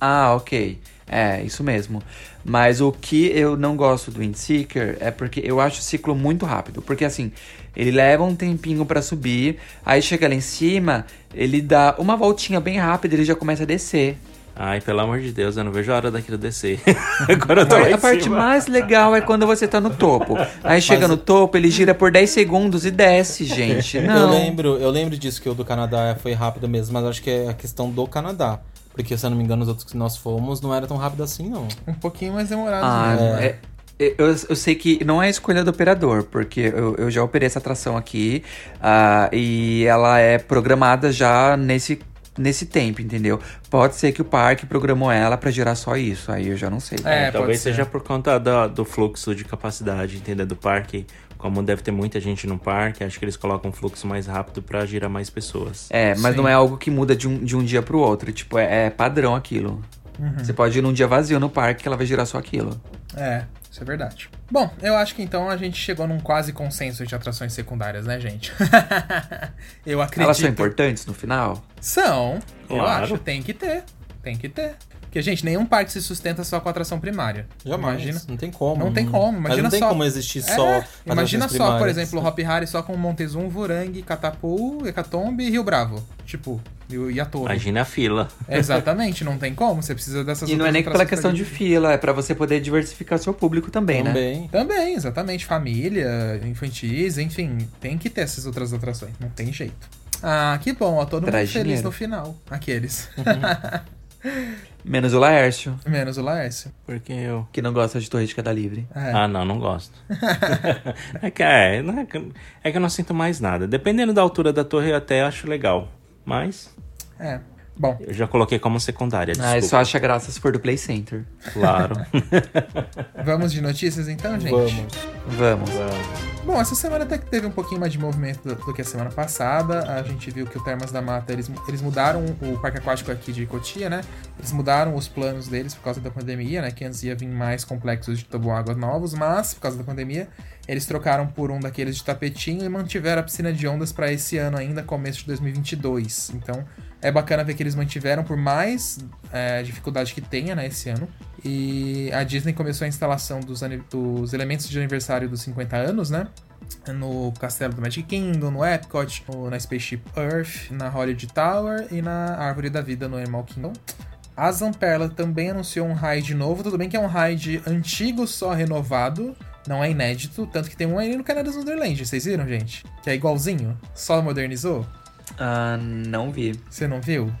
Ah, ok. É, isso mesmo. Mas o que eu não gosto do Windseeker é porque eu acho o ciclo muito rápido. Porque assim, ele leva um tempinho pra subir, aí chega lá em cima, ele dá uma voltinha bem rápida e ele já começa a descer. Ai, pelo amor de Deus, eu não vejo a hora daquilo descer. Agora eu tô lá a em parte cima. mais legal é quando você tá no topo. Aí chega no topo, ele gira por 10 segundos e desce, gente. Eu Não. lembro, eu lembro disso que o do Canadá foi rápido mesmo, mas acho que é a questão do Canadá. Porque, se eu não me engano, os outros que nós fomos não era tão rápido assim, não. Um pouquinho mais demorado Ah, mesmo. né? é- é- eu, eu sei que não é escolha do operador, porque eu, eu já operei essa atração aqui ah, e ela é programada já nesse, nesse tempo, entendeu? Pode ser que o parque programou ela pra gerar só isso, aí eu já não sei. É, É, talvez ser. seja por conta da- do fluxo de capacidade, entendeu? Do parque. Como deve ter muita gente no parque, acho que eles colocam um fluxo mais rápido pra girar mais pessoas. É, mas Sim. não é algo que muda de um, de um dia pro outro, tipo, é, é padrão aquilo. Você pode ir num dia vazio no parque que ela vai girar só aquilo. É, isso é verdade. Bom, eu acho que então a gente chegou num quase consenso de atrações secundárias, né, gente? eu acredito. Elas são importantes no final? São, eu Claro. acho. Tem que ter. Tem que ter. Porque, gente, nenhum parque se sustenta só com atração primária. Jamais. Imagina. Não tem como. Não tem como, Mas imagina não tem só. como existir É, só. Imagina só, por primárias. exemplo, o Hop Hari só com Montezum, Vurangue, Catapu, Hecatombe e Rio Bravo. Tipo, e, e a Torre. Imagina a fila. Exatamente, não tem como. Você precisa dessas E não é nem pela questão de fila, é pra você poder diversificar seu público também, né? Também. Também, exatamente. Família, infantis, enfim, tem que ter essas outras atrações. Não tem jeito. Ah, que bom, ó. Todo Traz mundo feliz dinheiro. no final. Aqueles. Menos o Laércio, Menos o Laércio. Porque eu. que não gosta de torre de queda livre. É. Ah, não, não gosto. é, que, é, não é, que, é que eu não sinto mais nada. Dependendo da altura da torre, eu até acho legal. Mas É. Bom, eu já coloquei como secundária. Ah, Desculpa. só acha graça se for do Play Center. Claro. vamos de notícias então, gente? Vamos. Vamos. Bom, essa semana até que teve um pouquinho mais de movimento do, do que a semana passada. A gente viu que o Termas da Mata, eles, eles mudaram o parque aquático aqui de Cotia, né? Eles mudaram os planos deles por causa da pandemia, né? Que antes ia vir mais complexos de toboágua novos, mas por causa da pandemia, eles trocaram por um daqueles de tapetinho e mantiveram a piscina de ondas para esse ano ainda, começo de 2022. Então, é bacana ver que eles mantiveram por mais é, dificuldade que tenha, né, esse ano. E a Disney começou a instalação dos, dos elementos de aniversário dos 50 anos, né? No Castelo do Magic Kingdom, no Epcot, na Spaceship Earth, na Hollywood Tower e na Árvore da Vida no Animal Kingdom. A Zamperla também anunciou um ride novo, tudo bem que é um ride antigo só renovado, não é inédito, tanto que tem um aí no Canada's Wonderland, vocês viram, gente? Que é igualzinho, só modernizou. Ah, não vi. Você não viu?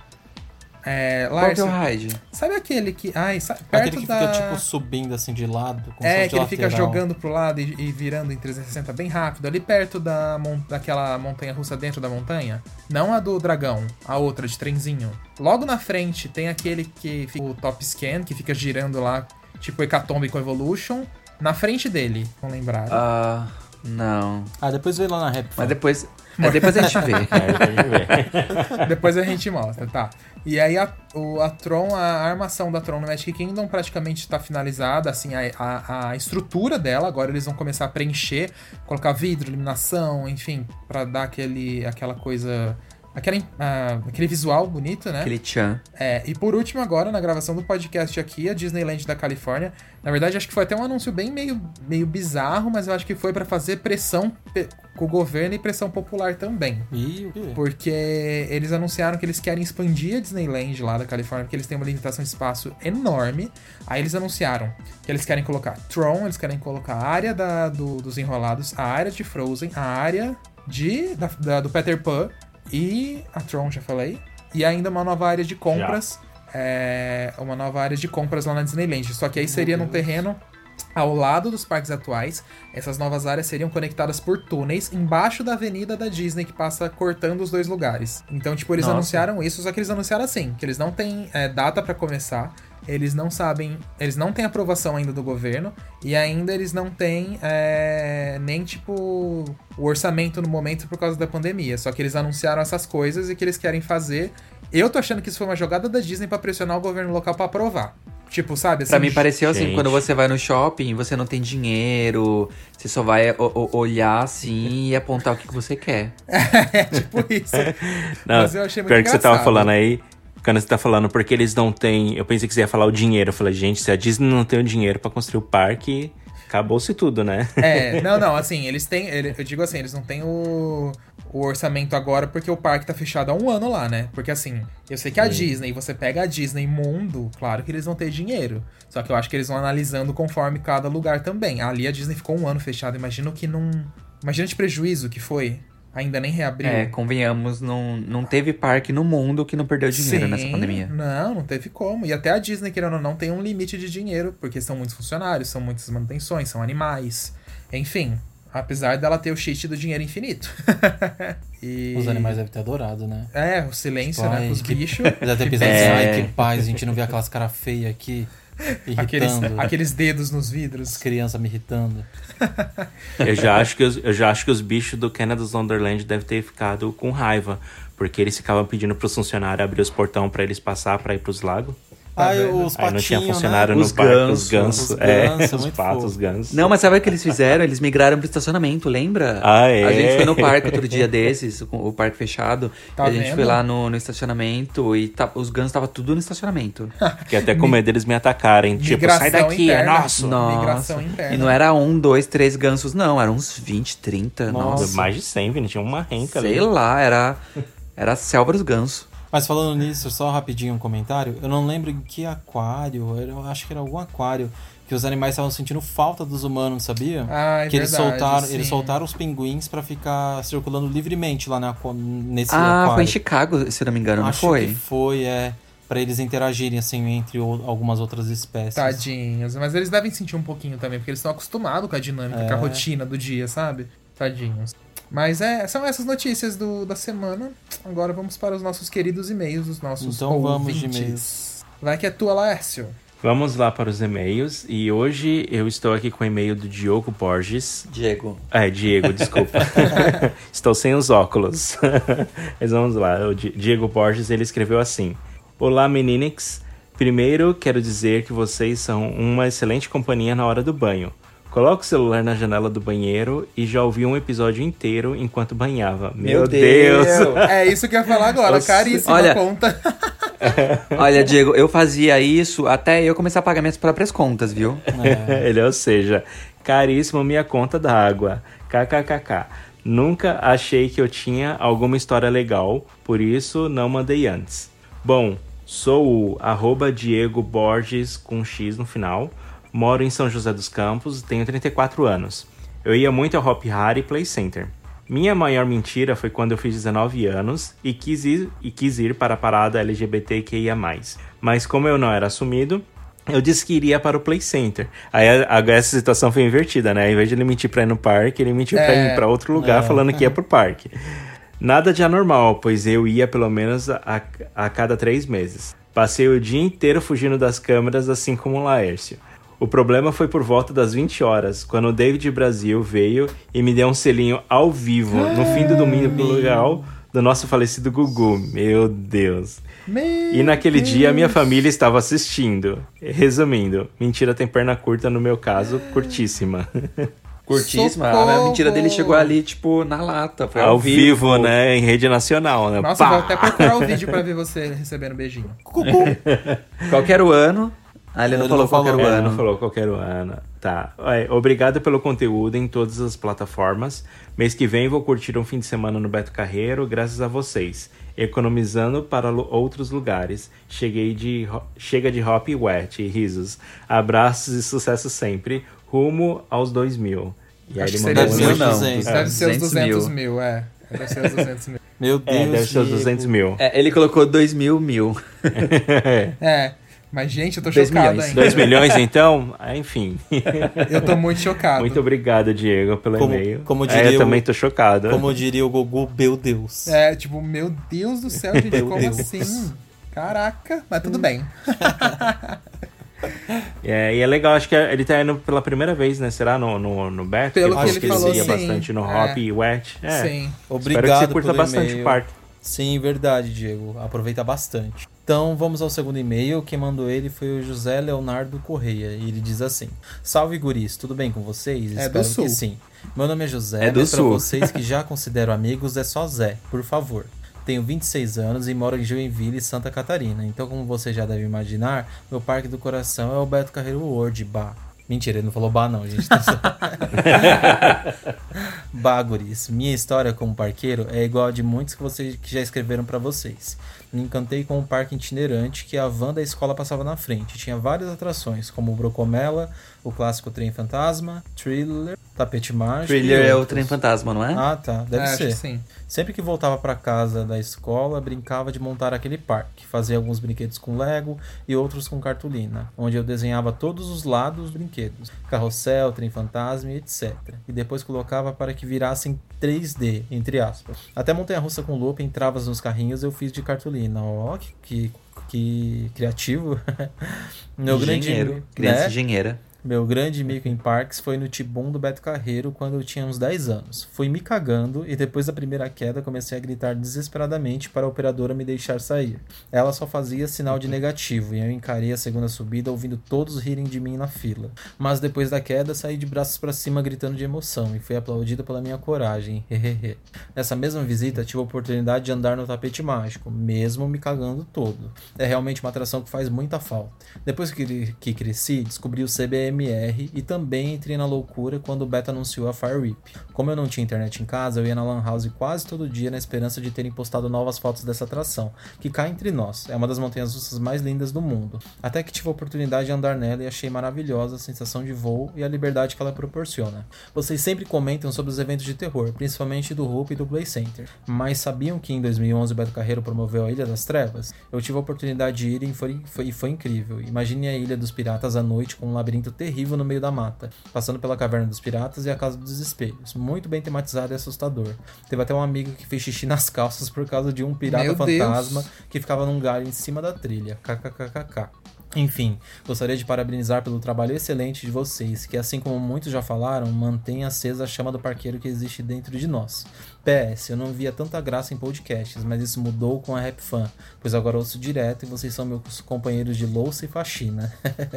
É, Qual que é o raid? sabe aquele que... Ai, sa- perto Aquele que da... fica, tipo, subindo assim de lado. como se É, que de ele fica lateral. jogando pro lado e, e virando em 360 bem rápido, ali perto da mon- daquela montanha russa dentro da montanha. Não a do dragão, a outra de trenzinho. Logo na frente tem aquele que fica o Top Scan, que fica girando lá, tipo Hecatombe com Evolution. Na frente dele, vão lembrar. Ah, não. Ah, depois vê lá na Rap. Mas depois, mas depois a gente vê. Aí a gente vê. Depois a gente mostra, tá? E aí a, o, a Tron, a armação da Tron no Magic Kingdom praticamente está finalizada, assim, a, a, a estrutura dela, agora eles vão começar a preencher, colocar vidro, iluminação, enfim, pra dar aquele, aquela coisa, aquele, ah, aquele visual bonito, né? Aquele tchan. É, e por último, agora, na gravação do podcast aqui, a Disneyland da Califórnia. Na verdade, acho que foi até um anúncio bem meio, meio bizarro, mas eu acho que foi pra fazer pressão com o governo e pressão popular também. E o quê? Porque eles anunciaram que eles querem expandir a Disneyland lá da Califórnia, porque eles têm uma limitação de espaço enorme. Aí eles anunciaram que eles querem colocar Tron, eles querem colocar a área da- do- dos enrolados, a área de Frozen, a área de, da- da- do Peter Pan e a Tron, já falei. E ainda uma nova área de compras. É, uma nova área de compras lá na Disneyland. Só que aí seria num terreno ao lado dos parques atuais, essas novas áreas seriam conectadas por túneis embaixo da avenida da Disney que passa cortando os dois lugares. Então, tipo, eles Nossa. anunciaram isso, só que eles anunciaram assim, que eles não têm é, data pra começar, eles não sabem, eles não têm aprovação ainda do governo e ainda eles não têm é, nem tipo o orçamento no momento por causa da pandemia. Só que eles anunciaram essas coisas e que eles querem fazer. Eu tô achando que isso foi uma jogada da Disney pra pressionar o governo local pra aprovar. Tipo, sabe? Pra assim, mim pareceu assim, Gente. quando você vai no shopping, você não tem dinheiro, você só vai o- o- olhar assim e apontar o que, que você quer. É tipo isso. Não, Mas eu achei muito pior que você tava engraçado. falando aí, quando você tá falando porque eles não têm. Eu pensei que você ia falar o dinheiro. Eu falei, gente, se a Disney não tem o dinheiro pra construir o parque, acabou-se tudo, né? É, não, não, assim, eles têm. Eu digo assim, eles não têm o, o orçamento agora porque o parque tá fechado há um ano lá, né? Porque assim, eu sei que a Disney, você pega a Disney Mundo, claro que eles vão ter dinheiro. Só que eu acho que eles vão analisando conforme cada lugar também. Ali a Disney ficou um ano fechada, imagino que não. Imagina de prejuízo que foi. Ainda nem reabriu. É, convenhamos, não, não teve parque no mundo que não perdeu dinheiro nessa Sim, pandemia. Não, não teve como. E até a Disney, querendo ou não, tem um limite de dinheiro, porque são muitos funcionários, são muitas manutenções, são animais. Enfim, apesar dela ter o cheat do dinheiro infinito. E- Os animais devem ter adorado, né? É, o silêncio, Tipo, né? ai, Com os que- bichos. Deve ter pensado ai, que paz, a gente não vê aquelas caras feias aqui, Aqueles, aqueles dedos nos As vidros. crianças me irritando. Eu já acho que os, eu já acho que os bichos do Canada's Wonderland devem ter ficado com raiva. Porque eles ficavam pedindo pros funcionários abrir os portão pra eles passar pra ir pros lagos. Tá Ai, vendo? os Aí não tinha patinhos, né? funcionário Os no parque, gansos, os gansos. os é, gansos, os patos, os gansos. Não, mas sabe o que eles fizeram? Eles migraram pro estacionamento, lembra? Ah, é? A gente foi no parque outro dia desses, o parque fechado. Tá a gente vendo? foi lá no, no estacionamento e tá- os gansos estavam tudo no estacionamento. Fiquei até com medo deles me atacarem. Tipo, sai Migração daqui, é interna. nosso. Nossa. Migração interna. E não era um, dois, três gansos, não. Eram uns 20, 30. Nossa. Mais de 100, Vini. Tinha uma renca Sei ali. lá, era, era a selva dos gansos. Mas falando nisso, só rapidinho um comentário. Eu não lembro em que aquário, eu acho que era algum aquário, que os animais estavam sentindo falta dos humanos, sabia? Ah, é que eles verdade, soltaram, sim. eles soltaram os pinguins pra ficar circulando livremente lá na, nesse ah, aquário. foi em Chicago, se não me engano, não acho foi? que foi, é. Pra eles interagirem, assim, entre algumas outras espécies. Tadinhos. Mas eles devem sentir um pouquinho também, porque eles estão acostumados com a dinâmica, É. com a rotina do dia, sabe? Tadinhos. Mas é, são essas notícias do, da semana. Agora vamos para os nossos queridos e-mails, dos nossos Então vamos de ouvintes. e-mails. Vai que é tua, Laércio. Vamos lá para os e-mails. E hoje eu estou aqui com o e-mail do Diogo Borges. Diego. É, Diego, desculpa. Estou sem os óculos. Mas vamos lá. O Di- Diego Borges, ele escreveu assim. Olá, meninix. Primeiro, quero dizer que vocês são uma excelente companhia na hora do banho. Coloque o celular na janela do banheiro e já ouvi um episódio inteiro enquanto banhava. Meu, Meu Deus! Deus. É isso que eu ia falar agora. Nossa. Caríssima Olha- conta. Olha, Diego, eu fazia isso até eu começar a pagar minhas próprias contas, viu? Ele, ou seja, caríssimo minha conta da água. KKKK. Nunca achei que eu tinha alguma história legal, por isso não mandei antes. Bom, sou o arroba Diego Borges com X no final. Moro em São José dos Campos, tenho 34 anos. Eu ia muito ao Hop Hari Play Center. Minha maior mentira foi quando eu fiz 19 anos e quis ir, e quis ir para a parada LGBTQIA+. Mas como eu não era assumido, eu disse que iria para o Play Center. Aí agora essa situação foi invertida, né? Ao invés de ele mentir pra ir no parque, ele mentiu É. ir pra outro lugar falando que ia pro parque. Nada de anormal, pois eu ia pelo menos a, a cada três meses. Passei o dia inteiro fugindo das câmeras, assim como o Laércio. O problema foi por volta das 20 horas, quando o David Brasil veio e me deu um selinho ao vivo, no fim do domingo legal do nosso falecido Gugu. Meu Deus. E naquele dia a minha família estava assistindo. Resumindo, mentira tem perna curta no meu caso, curtíssima. Curtíssima. A Socorro! mentira dele chegou ali, tipo, na lata. Foi Ao vivo, né? Em rede nacional, né? Nossa, Pá! vou até procurar o vídeo pra ver você recebendo um beijinho. Qual que era o ano? Ah, ele não Ele falou não falou. É, ano. não falou qualquer ano. Tá. Ué, Obrigado pelo conteúdo em todas as plataformas. Mês que vem vou curtir um fim de semana no Beto Carreiro, graças a vocês. Economizando para outros lugares. Cheguei de chega de hop e wet e risos. Abraços e sucesso sempre. Rumo aos 2 mil. E aí Acho ele que mandou seria um Deve ser emoji. os não. 200. Deve ser os 200 200 mil. mil, é. Deve ser os 200 mil. Meu Deus, É, deve ser os Diego. 200 mil. É, ele colocou 2 mil mil. É. Mas, gente, eu tô Dois chocado milhões. ainda. 2 milhões, então? Ah, Enfim. Eu tô muito chocado. Muito obrigado, Diego, pelo Como- e-mail. como É, diria eu o- também tô chocado. Como diria o Gugu, meu Deus. É, tipo, meu Deus do céu, gente, Meu como Deus. assim? Caraca, mas tudo bem. É, e é legal, acho que ele tá indo pela primeira vez, né? Será no, no, no Beto? Pelo Porque que ele falou, ia sim. bastante no É. Hop e Wet. É. Sim. Espero Obrigado que você curta bastante o parque. Sim, verdade, Diego. Aproveita bastante. Então vamos ao segundo e-mail. Quem mandou ele foi o José Leonardo Correia. E ele diz assim: Salve guris, tudo bem com vocês? É Espero do Sul. que sim. Meu nome é José, É do mas pra Sul. vocês que já considero amigos é só Zé, por favor. Tenho 26 anos e moro em Joinville, Santa Catarina. Então, como você já deve imaginar, meu parque do coração é o Beto Carreiro World, bah. Mentira, ele não falou bah não, gente. Baguris, minha história como parqueiro é igual a de muitos que vocês que já escreveram pra vocês. Me encantei com um parque itinerante que a van da escola passava na frente. Tinha várias atrações, como o Brocomela, o clássico Trem Fantasma, Thriller, Tapete Mágico. Thriller é o trem fantasma, não é? Ah, tá. Deve É, ser. que sim. Sempre que voltava para casa da escola, brincava de montar aquele parque. Fazia alguns brinquedos com Lego e outros com cartolina, onde eu desenhava todos os lados dos brinquedos, carrossel, trem fantasma e etc. E depois colocava para que virassem 3D, entre aspas. Até montanha-russa com loop, travas nos carrinhos eu fiz de cartolina. Ó, que, que, que criativo. Meu grande engenheiro. Criança né? engenheira. Meu grande mico em parques foi no Tibum do Beto Carreiro quando eu tinha uns 10 anos. Fui me cagando e depois da primeira queda comecei a gritar desesperadamente para a operadora me deixar sair. Ela só fazia sinal de negativo e eu encarei a segunda subida ouvindo todos rirem de mim na fila. Mas depois da queda saí de braços para cima gritando de emoção e fui aplaudido pela minha coragem. Hehehe. Nessa mesma visita tive a oportunidade de andar no tapete mágico, mesmo me cagando todo. É realmente uma atração que faz muita falta. Depois que, que cresci, descobri o E também entrei na loucura quando o Beta anunciou a Fire Whip. Como eu não tinha internet em casa, eu ia na Lan House quase todo dia na esperança de terem postado novas fotos dessa atração, que cá entre nós é uma das montanhas russas mais lindas do mundo. Até que tive a oportunidade de andar nela e achei maravilhosa a sensação de voo e a liberdade que ela proporciona. Vocês sempre comentam sobre os eventos de terror, principalmente do Hope e do Play Center, mas sabiam que em 2011 o Beto Carreiro promoveu a Ilha das Trevas? Eu tive a oportunidade de ir e foi, foi, foi incrível. Imagine a Ilha dos Piratas à noite com um labirinto terrível no meio da mata, passando pela Caverna dos Piratas e a Casa dos Espelhos. Muito bem tematizado e assustador. Teve até um amigo que fez xixi nas calças por causa de um pirata Meu fantasma Deus. que ficava num galho em cima da trilha. KKKKK. Enfim, gostaria de parabenizar pelo trabalho excelente de vocês, que assim como muitos já falaram, mantém acesa a chama do parqueiro que existe dentro de nós. PS, eu não via tanta graça em podcasts, mas isso mudou com a Rap Fan, pois agora ouço direto e vocês são meus companheiros de louça e faxina.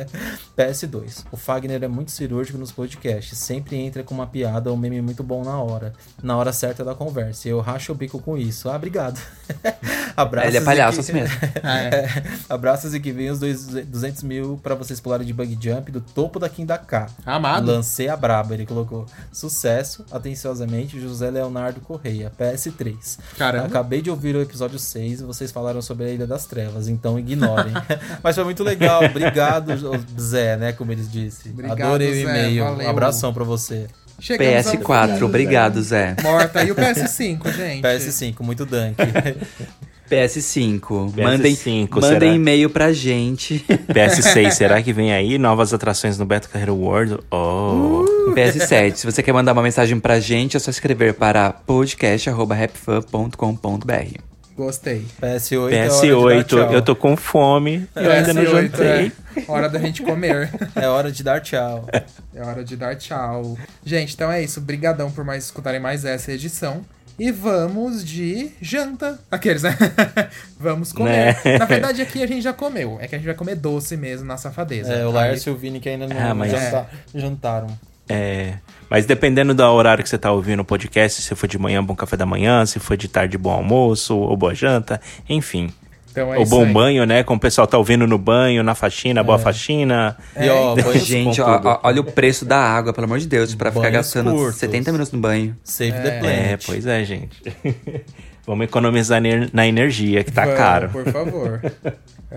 PS2, o Fagner é muito cirúrgico nos podcasts, sempre entra com uma piada ou um meme muito bom na hora, na hora certa da conversa, e eu racho o bico com isso. Ah, obrigado. Abraços Ele é palhaço e assim mesmo. É. Abraços e que venham os dois, 200 mil pra vocês pularem de bug jump do topo da K. Amado. Lancei a braba, ele colocou. Sucesso, atenciosamente, José Leonardo Correia, PS3. Caramba. Acabei de ouvir o episódio 6 e vocês falaram sobre a Ilha das Trevas, então ignorem. Mas foi muito legal, obrigado, Zé, né, como eles disse. Obrigado, Adorei o Zé, e-mail. valeu. Um abração pra você. Chegamos ao PS4, fim. obrigado, Zé. Morta. E o PS5, gente? PS5, muito dunk. PS5, mandem, PS5, mandem será? e-mail pra gente. PS6, será que vem aí novas atrações no Beto Carreiro World? Oh. PS7, se você quer mandar uma mensagem pra gente, é só escrever para podcast.rapfan.com.br. Gostei. PS8, é hora de dar PS8, tchau. eu tô com fome e eu ainda não PS8, jantei. é. Hora da gente comer. É hora de dar tchau. É hora de dar tchau. Gente, então é isso. Brigadão por mais escutarem mais essa edição. E vamos de janta. Aqueles, né? vamos comer. Né? Na verdade, aqui a gente já comeu. É que a gente vai comer doce mesmo na safadeza. É, o Aí- Laércio e o Vini que ainda não Ah, mas- janta- jantaram. É, mas dependendo do horário que você tá ouvindo o podcast, se for de manhã, bom café da manhã, se for de tarde, bom almoço, ou boa janta, enfim. Então é isso bom aí. banho, né? Como o pessoal tá ouvindo no banho, na faxina, boa faxina. E ó, banhos Gente, com ó, olha o preço da água, pelo amor de Deus, pra ficar gastando curtos. 70 minutos no banho. Save the É, planet. pois é, gente. Vamos economizar na energia, que tá Vamos, caro. Por favor.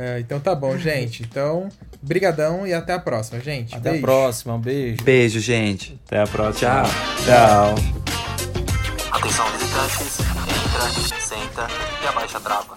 É, então tá bom, gente. Então, brigadão e até a próxima, gente. Até Beijo. a próxima, um beijo. Beijo, gente. Até a próxima. Tchau. Tchau. Atenção visitantes, entra, senta e abaixa a trava.